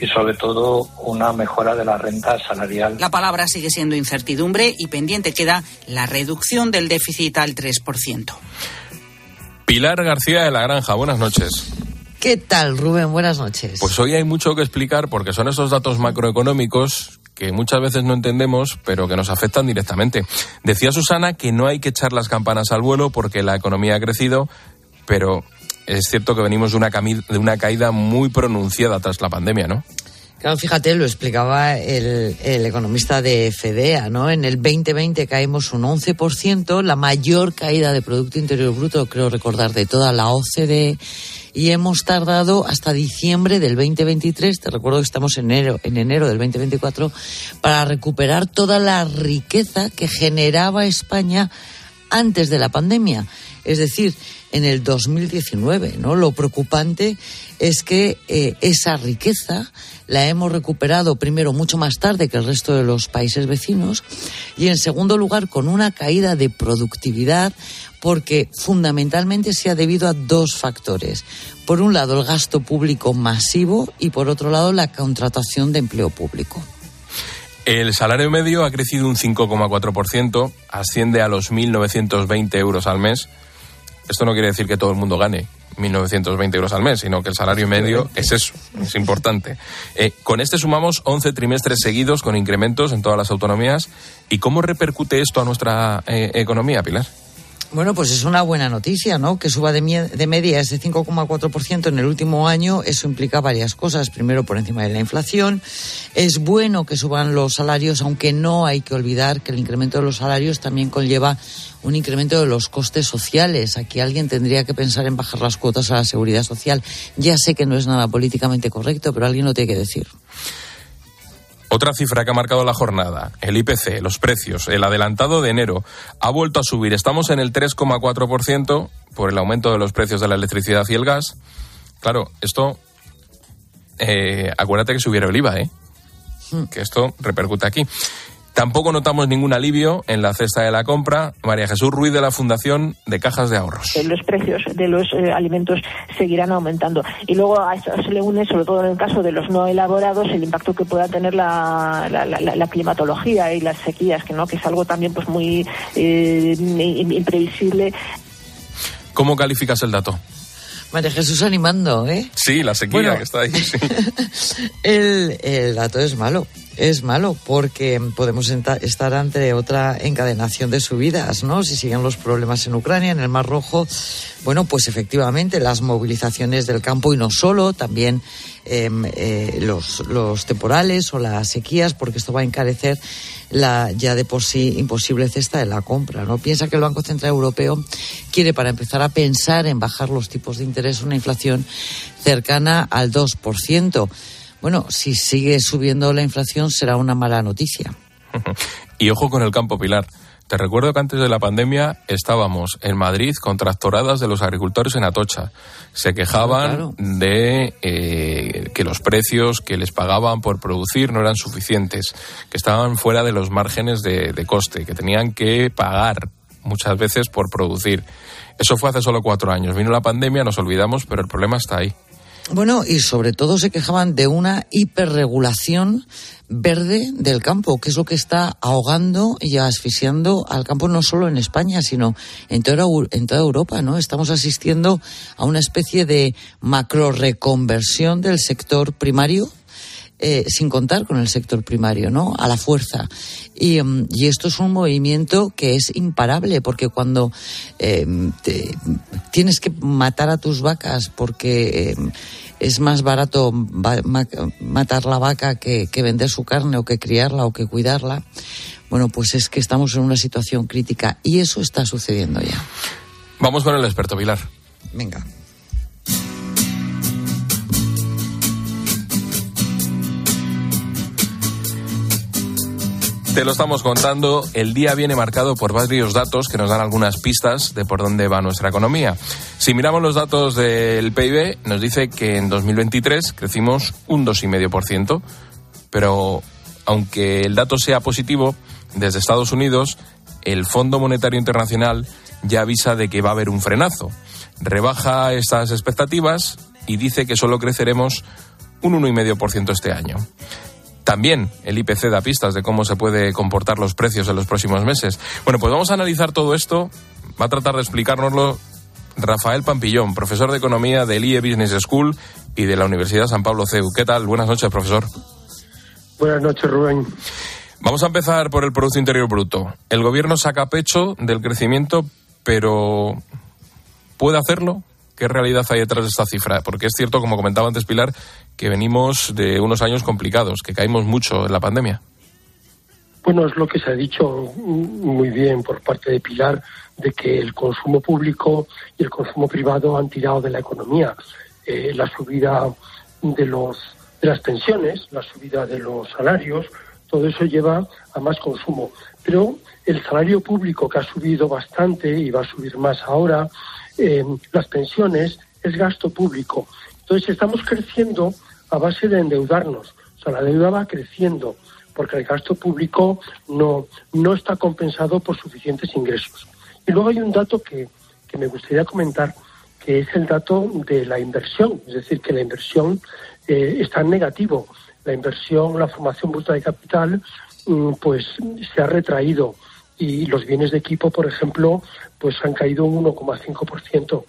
y sobre todo una mejora de la renta salarial. La palabra sigue siendo incertidumbre y pendiente queda la reducción del déficit al 3%. Pilar García de la Granja, buenas noches. ¿Qué tal, Rubén? Buenas noches. Pues hoy hay mucho que explicar porque son esos datos macroeconómicos que muchas veces no entendemos, pero que nos afectan directamente. Decía Susana que no hay que echar las campanas al vuelo porque la economía ha crecido, pero es cierto que venimos de una, de una caída muy pronunciada tras la pandemia, ¿no? Claro, fíjate, lo explicaba el, economista de FEDEA, ¿no? En el 2020 caímos un 11%, la mayor caída de Producto Interior Bruto, creo recordar, de toda la OCDE, y hemos tardado hasta diciembre del 2023, te recuerdo que estamos en enero, en enero del 2024, para recuperar toda la riqueza que generaba España antes de la pandemia. Es decir, en el 2019. ¿no? Lo preocupante es que eh, esa riqueza la hemos recuperado primero mucho más tarde que el resto de los países vecinos y en segundo lugar con una caída de productividad porque fundamentalmente se ha debido a dos factores. Por un lado, el gasto público masivo y por otro lado, la contratación de empleo público. El salario medio ha crecido un 5,4%, asciende a los 1.920 euros al mes esto no quiere decir que todo el mundo gane 1.920 euros al mes, sino que el salario medio es eso, es importante. Eh, con este sumamos 11 trimestres seguidos con incrementos en todas las autonomías. ¿Y cómo repercute esto a nuestra eh, economía, Pilar? Bueno, pues es una buena noticia, ¿no? Que suba de, de media ese 5,4% en el último año. Eso implica varias cosas. Primero, por encima de la inflación. Es bueno que suban los salarios, aunque no hay que olvidar que el incremento de los salarios también conlleva un incremento de los costes sociales. Aquí alguien tendría que pensar en bajar las cuotas a la seguridad social. Ya sé que no es nada políticamente correcto, pero alguien lo tiene que decir. Otra cifra que ha marcado la jornada, el IPC, los precios, el adelantado de enero, ha vuelto a subir. Estamos en el 3,4% por el aumento de los precios de la electricidad y el gas. Claro, esto, eh, acuérdate que subiera el IVA, ¿eh? Hmm. Que esto repercute aquí. Tampoco notamos ningún alivio en la cesta de la compra. María Jesús Ruiz de la Fundación de Cajas de Ahorros. Los precios de los eh, alimentos seguirán aumentando. Y luego a eso se le une, sobre todo en el caso de los no elaborados, el impacto que pueda tener la, climatología y las sequías, que no que es algo también pues muy eh, imprevisible. ¿Cómo calificas el dato? María Jesús animando, ¿eh? Sí, la sequía que está ahí. <laughs> el, el dato es malo es malo porque podemos estar ante otra encadenación de subidas, ¿no? Si siguen los problemas en Ucrania, en el Mar Rojo, bueno, pues efectivamente las movilizaciones del campo y no solo, también em, eh, los, temporales o las sequías, porque esto va a encarecer la ya de por sí imposible cesta de la compra, ¿no? Piensa que el Banco Central Europeo quiere, para empezar a pensar en bajar los tipos de interés, una inflación cercana al 2%. Bueno, si sigue subiendo la inflación será una mala noticia. <laughs> Y ojo con el campo pilar. Te recuerdo que antes de la pandemia estábamos en Madrid con tractoradas de los agricultores en Atocha. Se quejaban de eh, que los precios que les pagaban por producir no eran suficientes, que estaban fuera de los márgenes de, de coste, que tenían que pagar muchas veces por producir. Eso fue hace solo cuatro años. Vino la pandemia, nos olvidamos, pero el problema está ahí. Bueno, y sobre todo se quejaban de una hiperregulación verde del campo, que es lo que está ahogando y asfixiando al campo no solo en España, sino en toda, Europa, ¿no? Estamos asistiendo a una especie de macro reconversión del sector primario eh, sin contar con el sector primario, ¿no? A la fuerza. Y, em, y esto es un movimiento que es imparable, porque cuando em, tienes que matar a tus vacas porque em, es más barato matar la vaca que, que vender su carne o que criarla o que cuidarla, bueno, pues es que estamos en una situación crítica y eso está sucediendo ya. Vamos con el experto Pilar. Venga. Te lo estamos contando. El día viene marcado por varios datos que nos dan algunas pistas de por dónde va nuestra economía. Si miramos los datos del PIB, nos dice que en 2023 crecimos un 2,5%, pero aunque el dato sea positivo, desde Estados Unidos, el Fondo Monetario Internacional ya avisa de que va a haber un frenazo. Rebaja estas expectativas y dice que solo creceremos un 1,5% este año. También el IPC da pistas de cómo se puede comportar los precios en los próximos meses. Bueno, pues vamos a analizar todo esto. Va a tratar de explicárnoslo Rafael Pampillón, profesor de Economía del IE Business School y de la Universidad San Pablo CEU. ¿Qué tal? Buenas noches, profesor. Buenas noches, Rubén. Vamos a empezar por el Producto Interior Bruto. El gobierno saca pecho del crecimiento, pero ¿puede hacerlo? ¿Qué realidad hay detrás de esta cifra? Porque es cierto, como comentaba antes Pilar, que venimos de unos años complicados, que caímos mucho en la pandemia. Bueno, es lo que se ha dicho muy bien por parte de Pilar, de que el consumo público y el consumo privado han tirado de la economía. Eh, la subida de, los, de las pensiones, la subida de los salarios, todo eso lleva a más consumo. Pero el salario público, que ha subido bastante y va a subir más ahora, eh, las pensiones, es gasto público. Entonces estamos creciendo a base de endeudarnos. O sea, la deuda va creciendo porque el gasto público no, no está compensado por suficientes ingresos. Y luego hay un dato que, que me gustaría comentar, que es el dato de la inversión. Es decir, que la inversión eh, está en negativo. La inversión, la formación bruta de capital, mm, pues se ha retraído y los bienes de equipo, por ejemplo, pues han caído un 1,5%.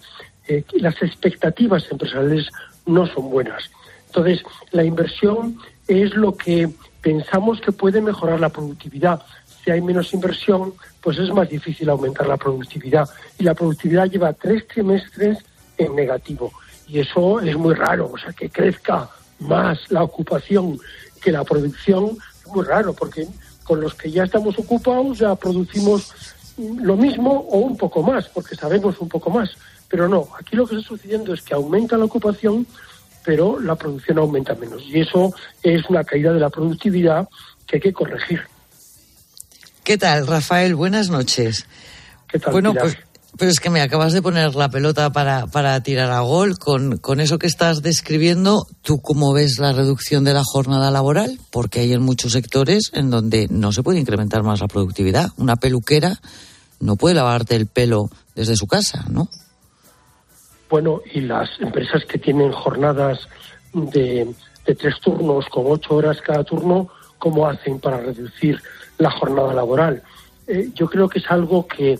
Eh, las expectativas empresariales no son buenas. Entonces, la inversión es lo que pensamos que puede mejorar la productividad. Si hay menos inversión, pues es más difícil aumentar la productividad. Y la productividad lleva tres trimestres en negativo. Y eso es muy raro. O sea, que crezca más la ocupación que la producción es muy raro, porque con los que ya estamos ocupados ya producimos lo mismo o un poco más, porque sabemos un poco más. Pero no, aquí lo que está sucediendo es que aumenta la ocupación, pero la producción aumenta menos. Y eso es una caída de la productividad que hay que corregir. ¿Qué tal, Rafael? Buenas noches. ¿Qué tal, bueno, Pilar? pues, pues es que me acabas de poner la pelota para, para tirar a gol con, con eso que estás describiendo. ¿Tú cómo ves la reducción de la jornada laboral? Porque hay en muchos sectores en donde no se puede incrementar más la productividad. Una peluquera no puede lavarte el pelo desde su casa, ¿no? Bueno, y las empresas que tienen jornadas de, de tres turnos con ocho horas cada turno, ¿cómo hacen para reducir la jornada laboral? Eh, yo creo que es algo que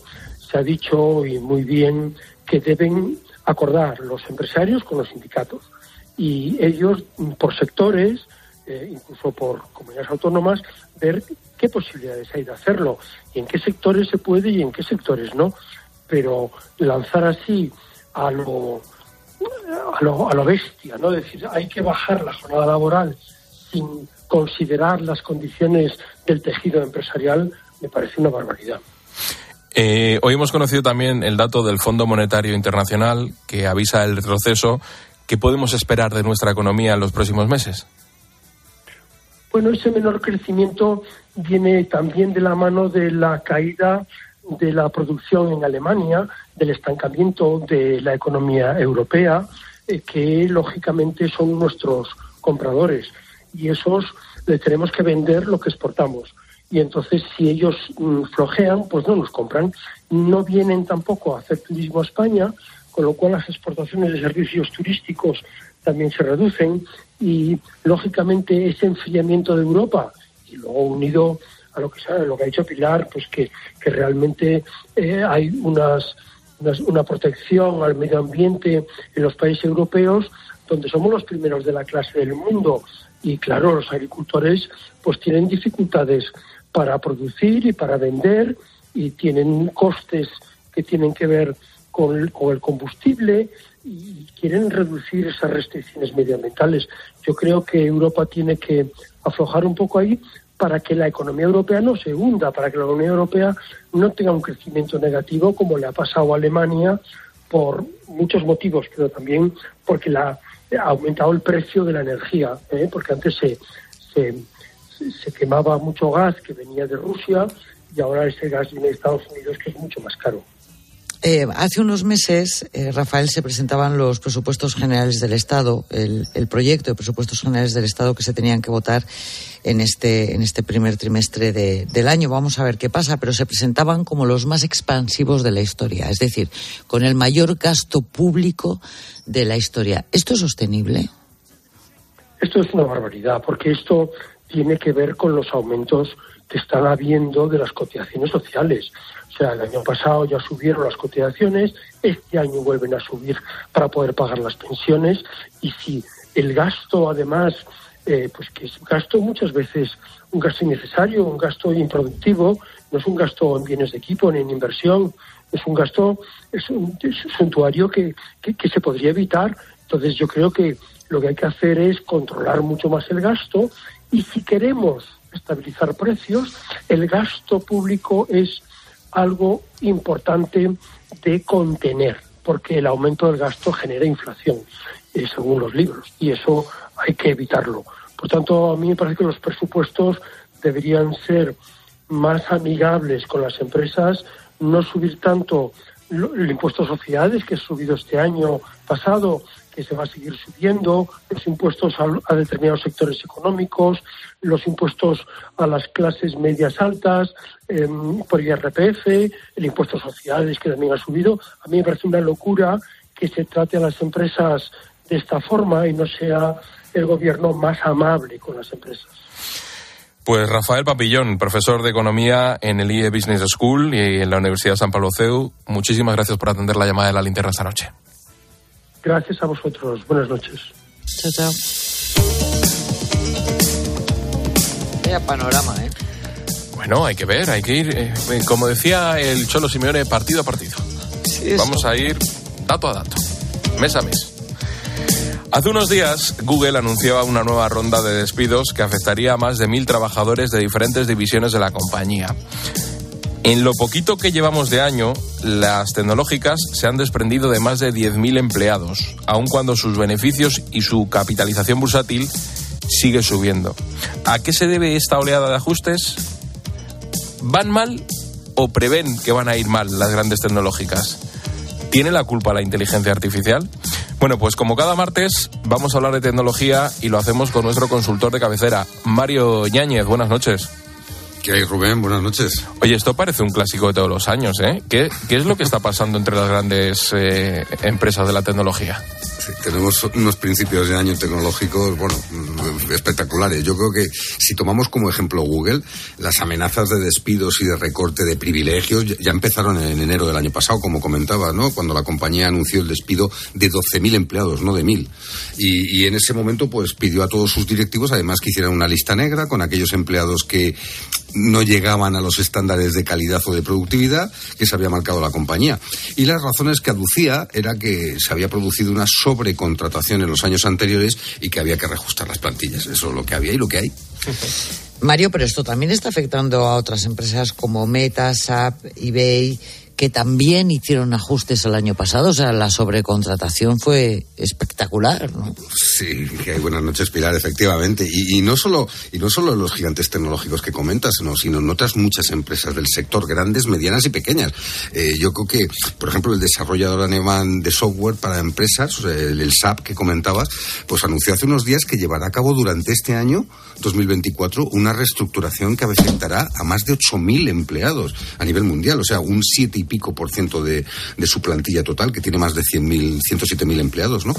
ha dicho y muy bien que deben acordar los empresarios con los sindicatos y ellos por sectores, eh, incluso por comunidades autónomas, ver qué posibilidades hay de hacerlo y en qué sectores se puede y en qué sectores no. Pero lanzar así a lo, a lo, a lo bestia, ¿no? Decir, hay que bajar la jornada laboral sin considerar las condiciones del tejido empresarial, me parece una barbaridad. Eh, hoy hemos conocido también el dato del Fondo Monetario Internacional que avisa el retroceso. ¿Qué podemos esperar de nuestra economía en los próximos meses? Bueno, ese menor crecimiento viene también de la mano de la caída de la producción en Alemania, del estancamiento de la economía europea, eh, que lógicamente son nuestros compradores. Y esos les tenemos que vender lo que exportamos. Y entonces, si ellos mm, flojean, pues no nos compran. No vienen tampoco a hacer turismo a España, con lo cual las exportaciones de servicios turísticos también se reducen y lógicamente ese enfriamiento de Europa y luego unido a lo que sabe, lo que ha dicho Pilar, pues que, que realmente eh, hay unas, unas- una protección al medio ambiente en los países europeos donde somos los primeros de la clase del mundo y claro los agricultores pues tienen dificultades para producir y para vender y tienen costes que tienen que ver con el, combustible y quieren reducir esas restricciones medioambientales. Yo creo que Europa tiene que aflojar un poco ahí para que la economía europea no se hunda, para que la economía europea no tenga un crecimiento negativo como le ha pasado a Alemania por muchos motivos, pero también porque la, ha aumentado el precio de la energía, ¿eh? porque antes se, se, se- quemaba mucho gas que venía de Rusia y ahora ese gas viene de Estados Unidos que es mucho más caro. Eh, hace unos meses, eh, Rafael, se presentaban los presupuestos generales del Estado, el, el proyecto de presupuestos generales del Estado que se tenían que votar en este, en este primer trimestre de- del año. Vamos a ver qué pasa, pero se presentaban como los más expansivos de la historia, es decir, con el mayor gasto público de la historia. ¿Esto es sostenible? Esto es una barbaridad, porque esto tiene que ver con los aumentos que están habiendo de las cotizaciones sociales. O sea, el año pasado ya subieron las cotizaciones, este año vuelven a subir para poder pagar las pensiones y si el gasto además, eh, pues que es gasto muchas veces un gasto innecesario, un gasto improductivo, no es un gasto en bienes de equipo ni en inversión, es un gasto, es un, suntuario que, que se podría evitar. Entonces yo creo que lo que hay que hacer es controlar mucho más el gasto y si queremos estabilizar precios, el gasto público es algo importante de contener, porque el aumento del gasto genera inflación, eh, según los libros, y eso hay que evitarlo. Por tanto, a mí me parece que los presupuestos deberían ser más amigables con las empresas, no subir tanto el impuesto a sociedades que ha subido este año pasado, que se va a seguir subiendo, los impuestos a, determinados sectores económicos, los impuestos a las clases medias altas, em, por IRPF, el impuesto a sociedades que también ha subido. A mí me parece una locura que se trate a las empresas de esta forma y no sea el gobierno más amable con las empresas. Pues Rafael Papillón, profesor de Economía en el IE Business School y en la Universidad de San Pablo CEU, muchísimas gracias por atender la llamada de la linterna esta noche. Gracias a vosotros. Buenas noches. Chao, chao. Vaya panorama, ¿eh? Bueno, hay que ver, hay que ir, eh, como decía el Cholo Simeone, partido a partido. Vamos a ir dato a dato, mes a mes. Hace unos días, Google anunciaba una nueva ronda de despidos que afectaría a más de mil trabajadores de diferentes divisiones de la compañía. En lo poquito que llevamos de año, las tecnológicas se han desprendido de más de 10.000 empleados, aun cuando sus beneficios y su capitalización bursátil sigue subiendo. ¿A qué se debe esta oleada de ajustes? ¿Van mal o prevén que van a ir mal las grandes tecnológicas? ¿Tiene la culpa la inteligencia artificial? Bueno, pues como cada martes vamos a hablar de tecnología y lo hacemos con nuestro consultor de cabecera, Mario Ñáñez. Buenas noches. ¿Qué hay, Rubén? Buenas noches. Oye, esto parece un clásico de todos los años, ¿eh? ¿Qué, qué es lo que está pasando entre las grandes eh, empresas de la tecnología? Sí, tenemos unos principios de año tecnológicos, bueno, espectaculares. Yo creo que si tomamos como ejemplo Google, las amenazas de despidos y de recorte de privilegios ya empezaron en enero del año pasado, como comentaba, ¿no? Cuando la compañía anunció el despido de 12.000 empleados, no de 1.000. Y, y en ese momento, pues pidió a todos sus directivos, además, que hicieran una lista negra con aquellos empleados que no llegaban a los estándares de calidad o de productividad que se había marcado la compañía. Y las razones que aducía era que se había producido una sobrecontratación en los años anteriores y que había que reajustar las plantillas. Eso es lo que había y lo que hay. Mario, pero esto también está afectando a otras empresas como Meta, SAP, eBay, que también hicieron ajustes el año pasado. O sea, la sobrecontratación fue espectacular, ¿no? Sí, que hay buenas noches, Pilar, efectivamente. Y, no solo y no solo los gigantes tecnológicos que comentas, no, sino en otras muchas empresas del sector, grandes, medianas y pequeñas. Eh, yo creo que, por ejemplo, el desarrollador alemán de software para empresas, el, SAP que comentabas, pues anunció hace unos días que llevará a cabo durante este año, 2024, una reestructuración que afectará a más de 8.000 empleados a nivel mundial. O sea, un 7 y pico por ciento de, de su plantilla total, que tiene más de 100.000, 107.000 empleados, ¿no?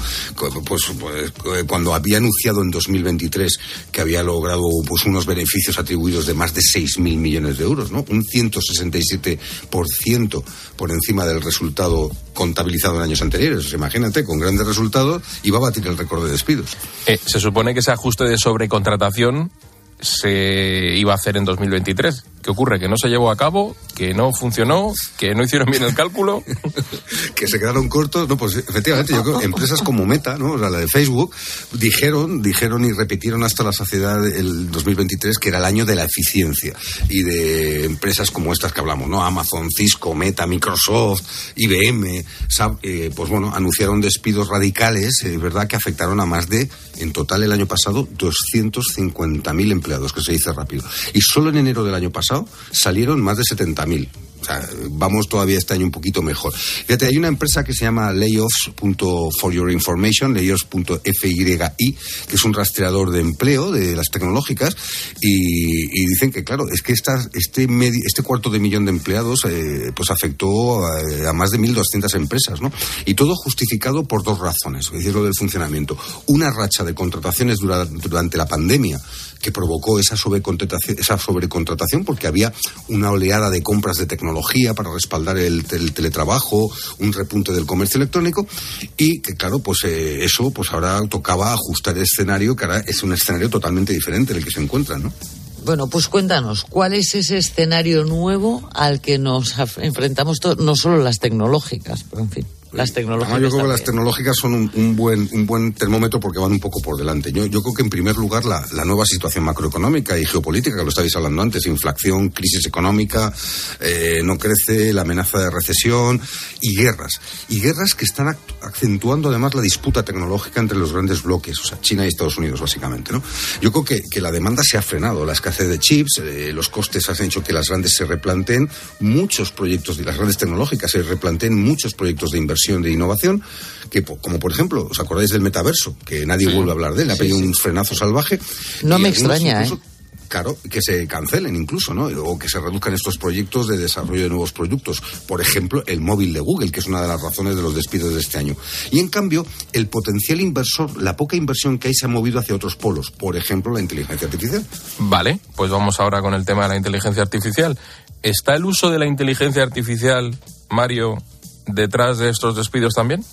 Pues, pues, cuando había anunciado en 2023 que había logrado pues, unos beneficios atribuidos de más de 6.000 millones de euros, ¿no? Un 167% por encima del resultado contabilizado en años anteriores. Imagínate, con grandes resultados iba a batir el récord de despidos. Eh, se supone que ese ajuste de sobrecontratación se iba a hacer en 2023. ¿Qué ocurre? Que no se llevó a cabo, que no funcionó, que no hicieron bien el cálculo. <laughs> que se quedaron cortos. No, pues efectivamente, yo creo empresas como Meta, ¿no? O sea, la de Facebook, dijeron, dijeron y repitieron hasta la saciedad el 2023 que era el año de la eficiencia. Y de empresas como estas que hablamos, ¿no? Amazon, Cisco, Meta, Microsoft, IBM, SAP, eh, pues bueno, anunciaron despidos radicales, es eh, verdad, que afectaron a más de, en total el año pasado, 250.000 empleados, que se dice rápido. Y solo en enero del año pasado salieron más de 70.000. O sea, vamos todavía este año un poquito mejor. Fíjate, hay una empresa que se llama layoffs.for your information, layoffs.fyi, que es un rastreador de empleo de las tecnológicas, y, dicen que, claro, es que esta, este, medio, este cuarto de millón de empleados eh, pues afectó a, más de 1.200 empresas, ¿no? Y todo justificado por dos razones, es decir, lo del funcionamiento. Una racha de contrataciones durante la pandemia que provocó esa sobrecontratación, esa sobrecontratación porque había una oleada de compras de tecnología para respaldar el, el teletrabajo, un repunte del comercio electrónico y que claro, pues eh, eso pues ahora tocaba ajustar el escenario que ahora es un escenario totalmente diferente del que se encuentra, ¿no? Bueno, pues cuéntanos, ¿cuál es ese escenario nuevo al que nos enfrentamos no solo las tecnológicas, pero en fin? Las tecnológicas. yo creo que las tecnológicas son un, un, buen, un buen termómetro porque van un poco por delante. Yo, yo creo que, en primer lugar, la, la, nueva situación macroeconómica y geopolítica, que lo estabais hablando antes, inflación, crisis económica, eh, no crece, la amenaza de recesión y guerras. Y guerras que están acentuando además la disputa tecnológica entre los grandes bloques, o sea, China y Estados Unidos, básicamente. ¿no? Yo creo que, que la demanda se ha frenado, la escasez de chips, eh, los costes han hecho que las grandes se replanteen muchos proyectos, de las grandes tecnológicas se replanteen muchos proyectos de inversión de innovación, que como por ejemplo, ¿os acordáis del metaverso? Que nadie sí. vuelve a hablar de él, ha pedido sí, sí. un frenazo salvaje. No me extraña, incluso, ¿eh? Claro, que se cancelen incluso, ¿no? O que se reduzcan estos proyectos de desarrollo de nuevos productos. Por ejemplo, el móvil de Google, que es una de las razones de los despidos de este año. Y en cambio, el potencial inversor, la poca inversión que hay se ha movido hacia otros polos. Por ejemplo, la inteligencia artificial. Vale, pues vamos ahora con el tema de la inteligencia artificial. ¿Está el uso de la inteligencia artificial, Mario, detrás de estos despidos también?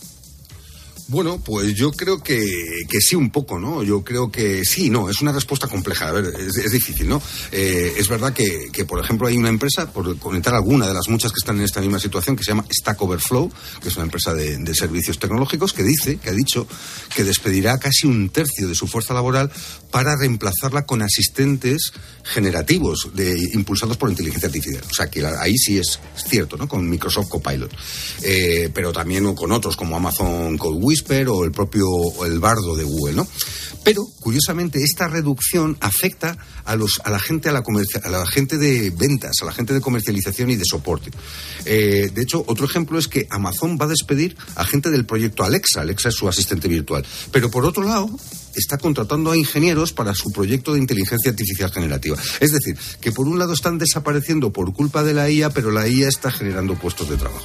Bueno, pues yo creo que, que, sí, un poco, ¿no? Yo creo que sí, no, es una respuesta compleja. A ver, es, difícil, ¿no? Eh, es verdad que, que, por ejemplo, hay una empresa, por comentar alguna de las muchas que están en esta misma situación, que se llama Stack Overflow, que es una empresa de, servicios tecnológicos, que dice, que ha dicho, que despedirá casi un tercio de su fuerza laboral para reemplazarla con asistentes generativos de, impulsados por inteligencia artificial. O sea, que ahí sí es cierto, ¿no? Con Microsoft Copilot. Eh, pero también con otros, como Amazon Code O el propio el bardo de Google, ¿no? Pero, curiosamente, esta reducción afecta a, los, a, la, gente, a, la, a la gente de ventas, a la gente de comercialización y de soporte. Eh, de hecho, otro ejemplo es que Amazon va a despedir a gente del proyecto Alexa. Alexa es su asistente virtual. Pero, por otro lado, está contratando a ingenieros para su proyecto de inteligencia artificial generativa. Es decir, que por un lado están desapareciendo por culpa de la IA, pero la IA está generando puestos de trabajo.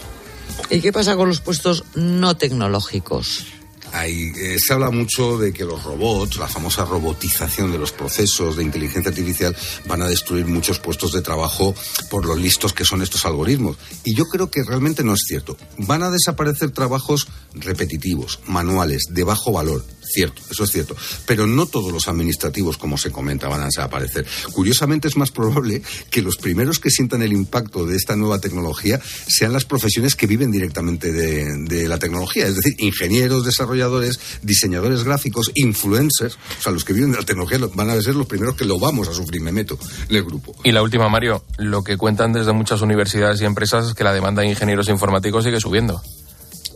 ¿Y qué pasa con los puestos no tecnológicos? Hay, eh, se habla mucho de que los robots, la famosa robotización de los procesos de inteligencia artificial, van a destruir muchos puestos de trabajo por lo listos que son estos algoritmos. Y yo creo que realmente no es cierto. Van a desaparecer trabajos repetitivos, manuales, de bajo valor. Cierto, eso es cierto. Pero no todos los administrativos, como se comenta, van a desaparecer. Curiosamente, es más probable que los primeros que sientan el impacto de esta nueva tecnología sean las profesiones que viven directamente de, de la tecnología. Es decir, ingenieros, desarrolladores, diseñadores gráficos, influencers. O sea, los que viven de la tecnología van a ser los primeros que lo vamos a sufrir, me meto en el grupo. Y la última, Mario, lo que cuentan desde muchas universidades y empresas es que la demanda de ingenieros informáticos sigue subiendo.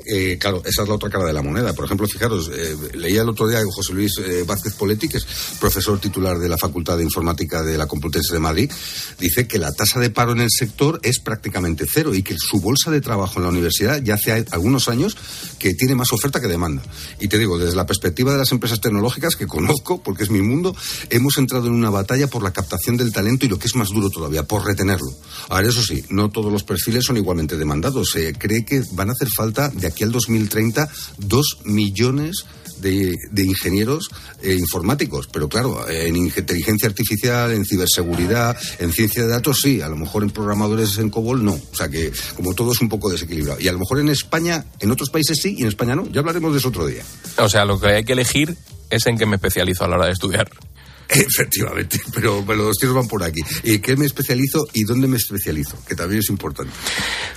Eh, claro, esa es la otra cara de la moneda. Por ejemplo, fijaros, eh, leía el otro día a José Luis eh, Vázquez Poletti, que es profesor titular de la Facultad de Informática de la Complutense de Madrid, dice que la tasa de paro en el sector es prácticamente cero y que su bolsa de trabajo en la universidad ya hace algunos años que tiene más oferta que demanda. Y te digo, desde la perspectiva de las empresas tecnológicas que conozco, porque es mi mundo, hemos entrado en una batalla por la captación del talento y lo que es más duro todavía, por retenerlo. Ahora, eso sí, no todos los perfiles son igualmente demandados. Se cree que van a hacer falta de aquí al 2030 dos millones de, ingenieros eh, informáticos. Pero claro, en inteligencia artificial, en ciberseguridad, en ciencia de datos, sí. A lo mejor en programadores en COBOL, no. O sea que, como todo es un poco desequilibrado. Y a lo mejor en España, en otros países sí y en España no. Ya hablaremos de eso otro día. O sea, lo que hay que elegir es en qué me especializo a la hora de estudiar. Efectivamente, <laughs> pero, pero, los tiros van por aquí. ¿Y qué me especializo y dónde me especializo? Que también es importante.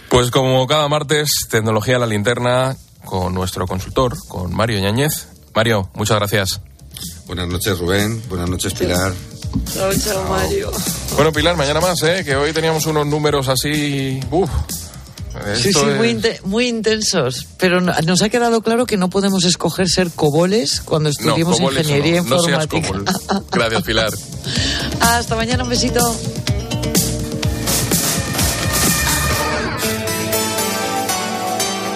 Pues como cada martes, tecnología a la linterna con nuestro consultor, con Mario Ñañez. Mario, muchas gracias. Buenas noches, Rubén. Buenas noches, Pilar. Chao, chao, Mario. Bueno, Pilar, mañana más, ¿eh? Que hoy teníamos unos números así... Uf. Sí, sí, es... muy, in muy, intensos. Pero no, nos ha quedado claro que no podemos escoger ser coboles cuando estudiemos no, ingeniería no, informática. No Gracias, Pilar. <laughs> Hasta mañana, un besito.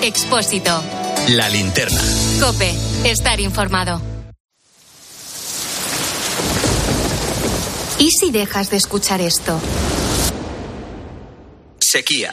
Expósito. La linterna. Cope. Estar informado. ¿Y si dejas de escuchar esto? Sequía.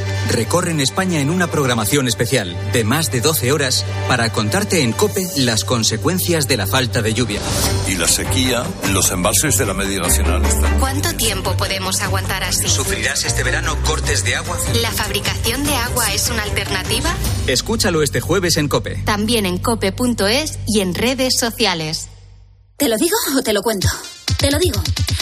recorren España en una programación especial de más de 12 horas para contarte en COPE las consecuencias de la falta de lluvia. Y la sequía en los embalses de la media nacional. Están... ¿Cuánto tiempo podemos aguantar así? ¿Sufrirás este verano cortes de agua? ¿La fabricación de agua es una alternativa? Escúchalo este jueves en COPE. También en cope.es y en redes sociales. ¿Te lo digo o te lo cuento? Te lo digo.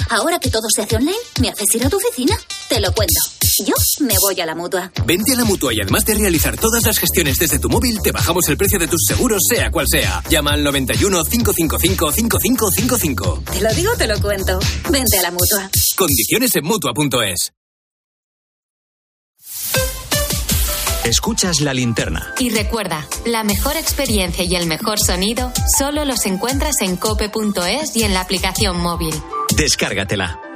Ahora que todo se hace online, ¿me haces ir a tu oficina? Te lo cuento. Yo me voy a la mutua. Vente a la mutua y además de realizar todas las gestiones desde tu móvil, te bajamos el precio de tus seguros, sea cual sea. Llama al 91 555 5555. Te lo digo, te lo cuento. Vente a la mutua. Condiciones en mutua.es. Escuchas la linterna. Y recuerda, la mejor experiencia y el mejor sonido solo los encuentras en cope.es y en la aplicación móvil. Descárgatela.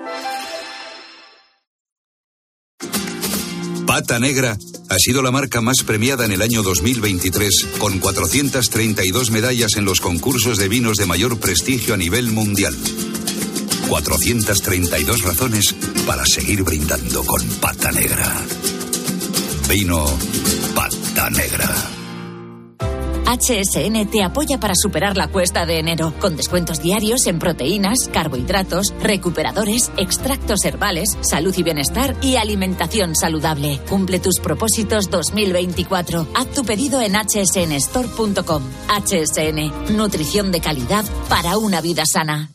Pata Negra ha sido la marca más premiada en el año 2023, con 432 medallas en los concursos de vinos de mayor prestigio a nivel mundial. 432 razones para seguir brindando con Pata Negra. Vino Pata Negra. HSN te apoya para superar la cuesta de enero, con descuentos diarios en proteínas, carbohidratos, recuperadores, extractos herbales, salud y bienestar y alimentación saludable. Cumple tus propósitos 2024. Haz tu pedido en hsnstore.com. HSN, nutrición de calidad para una vida sana.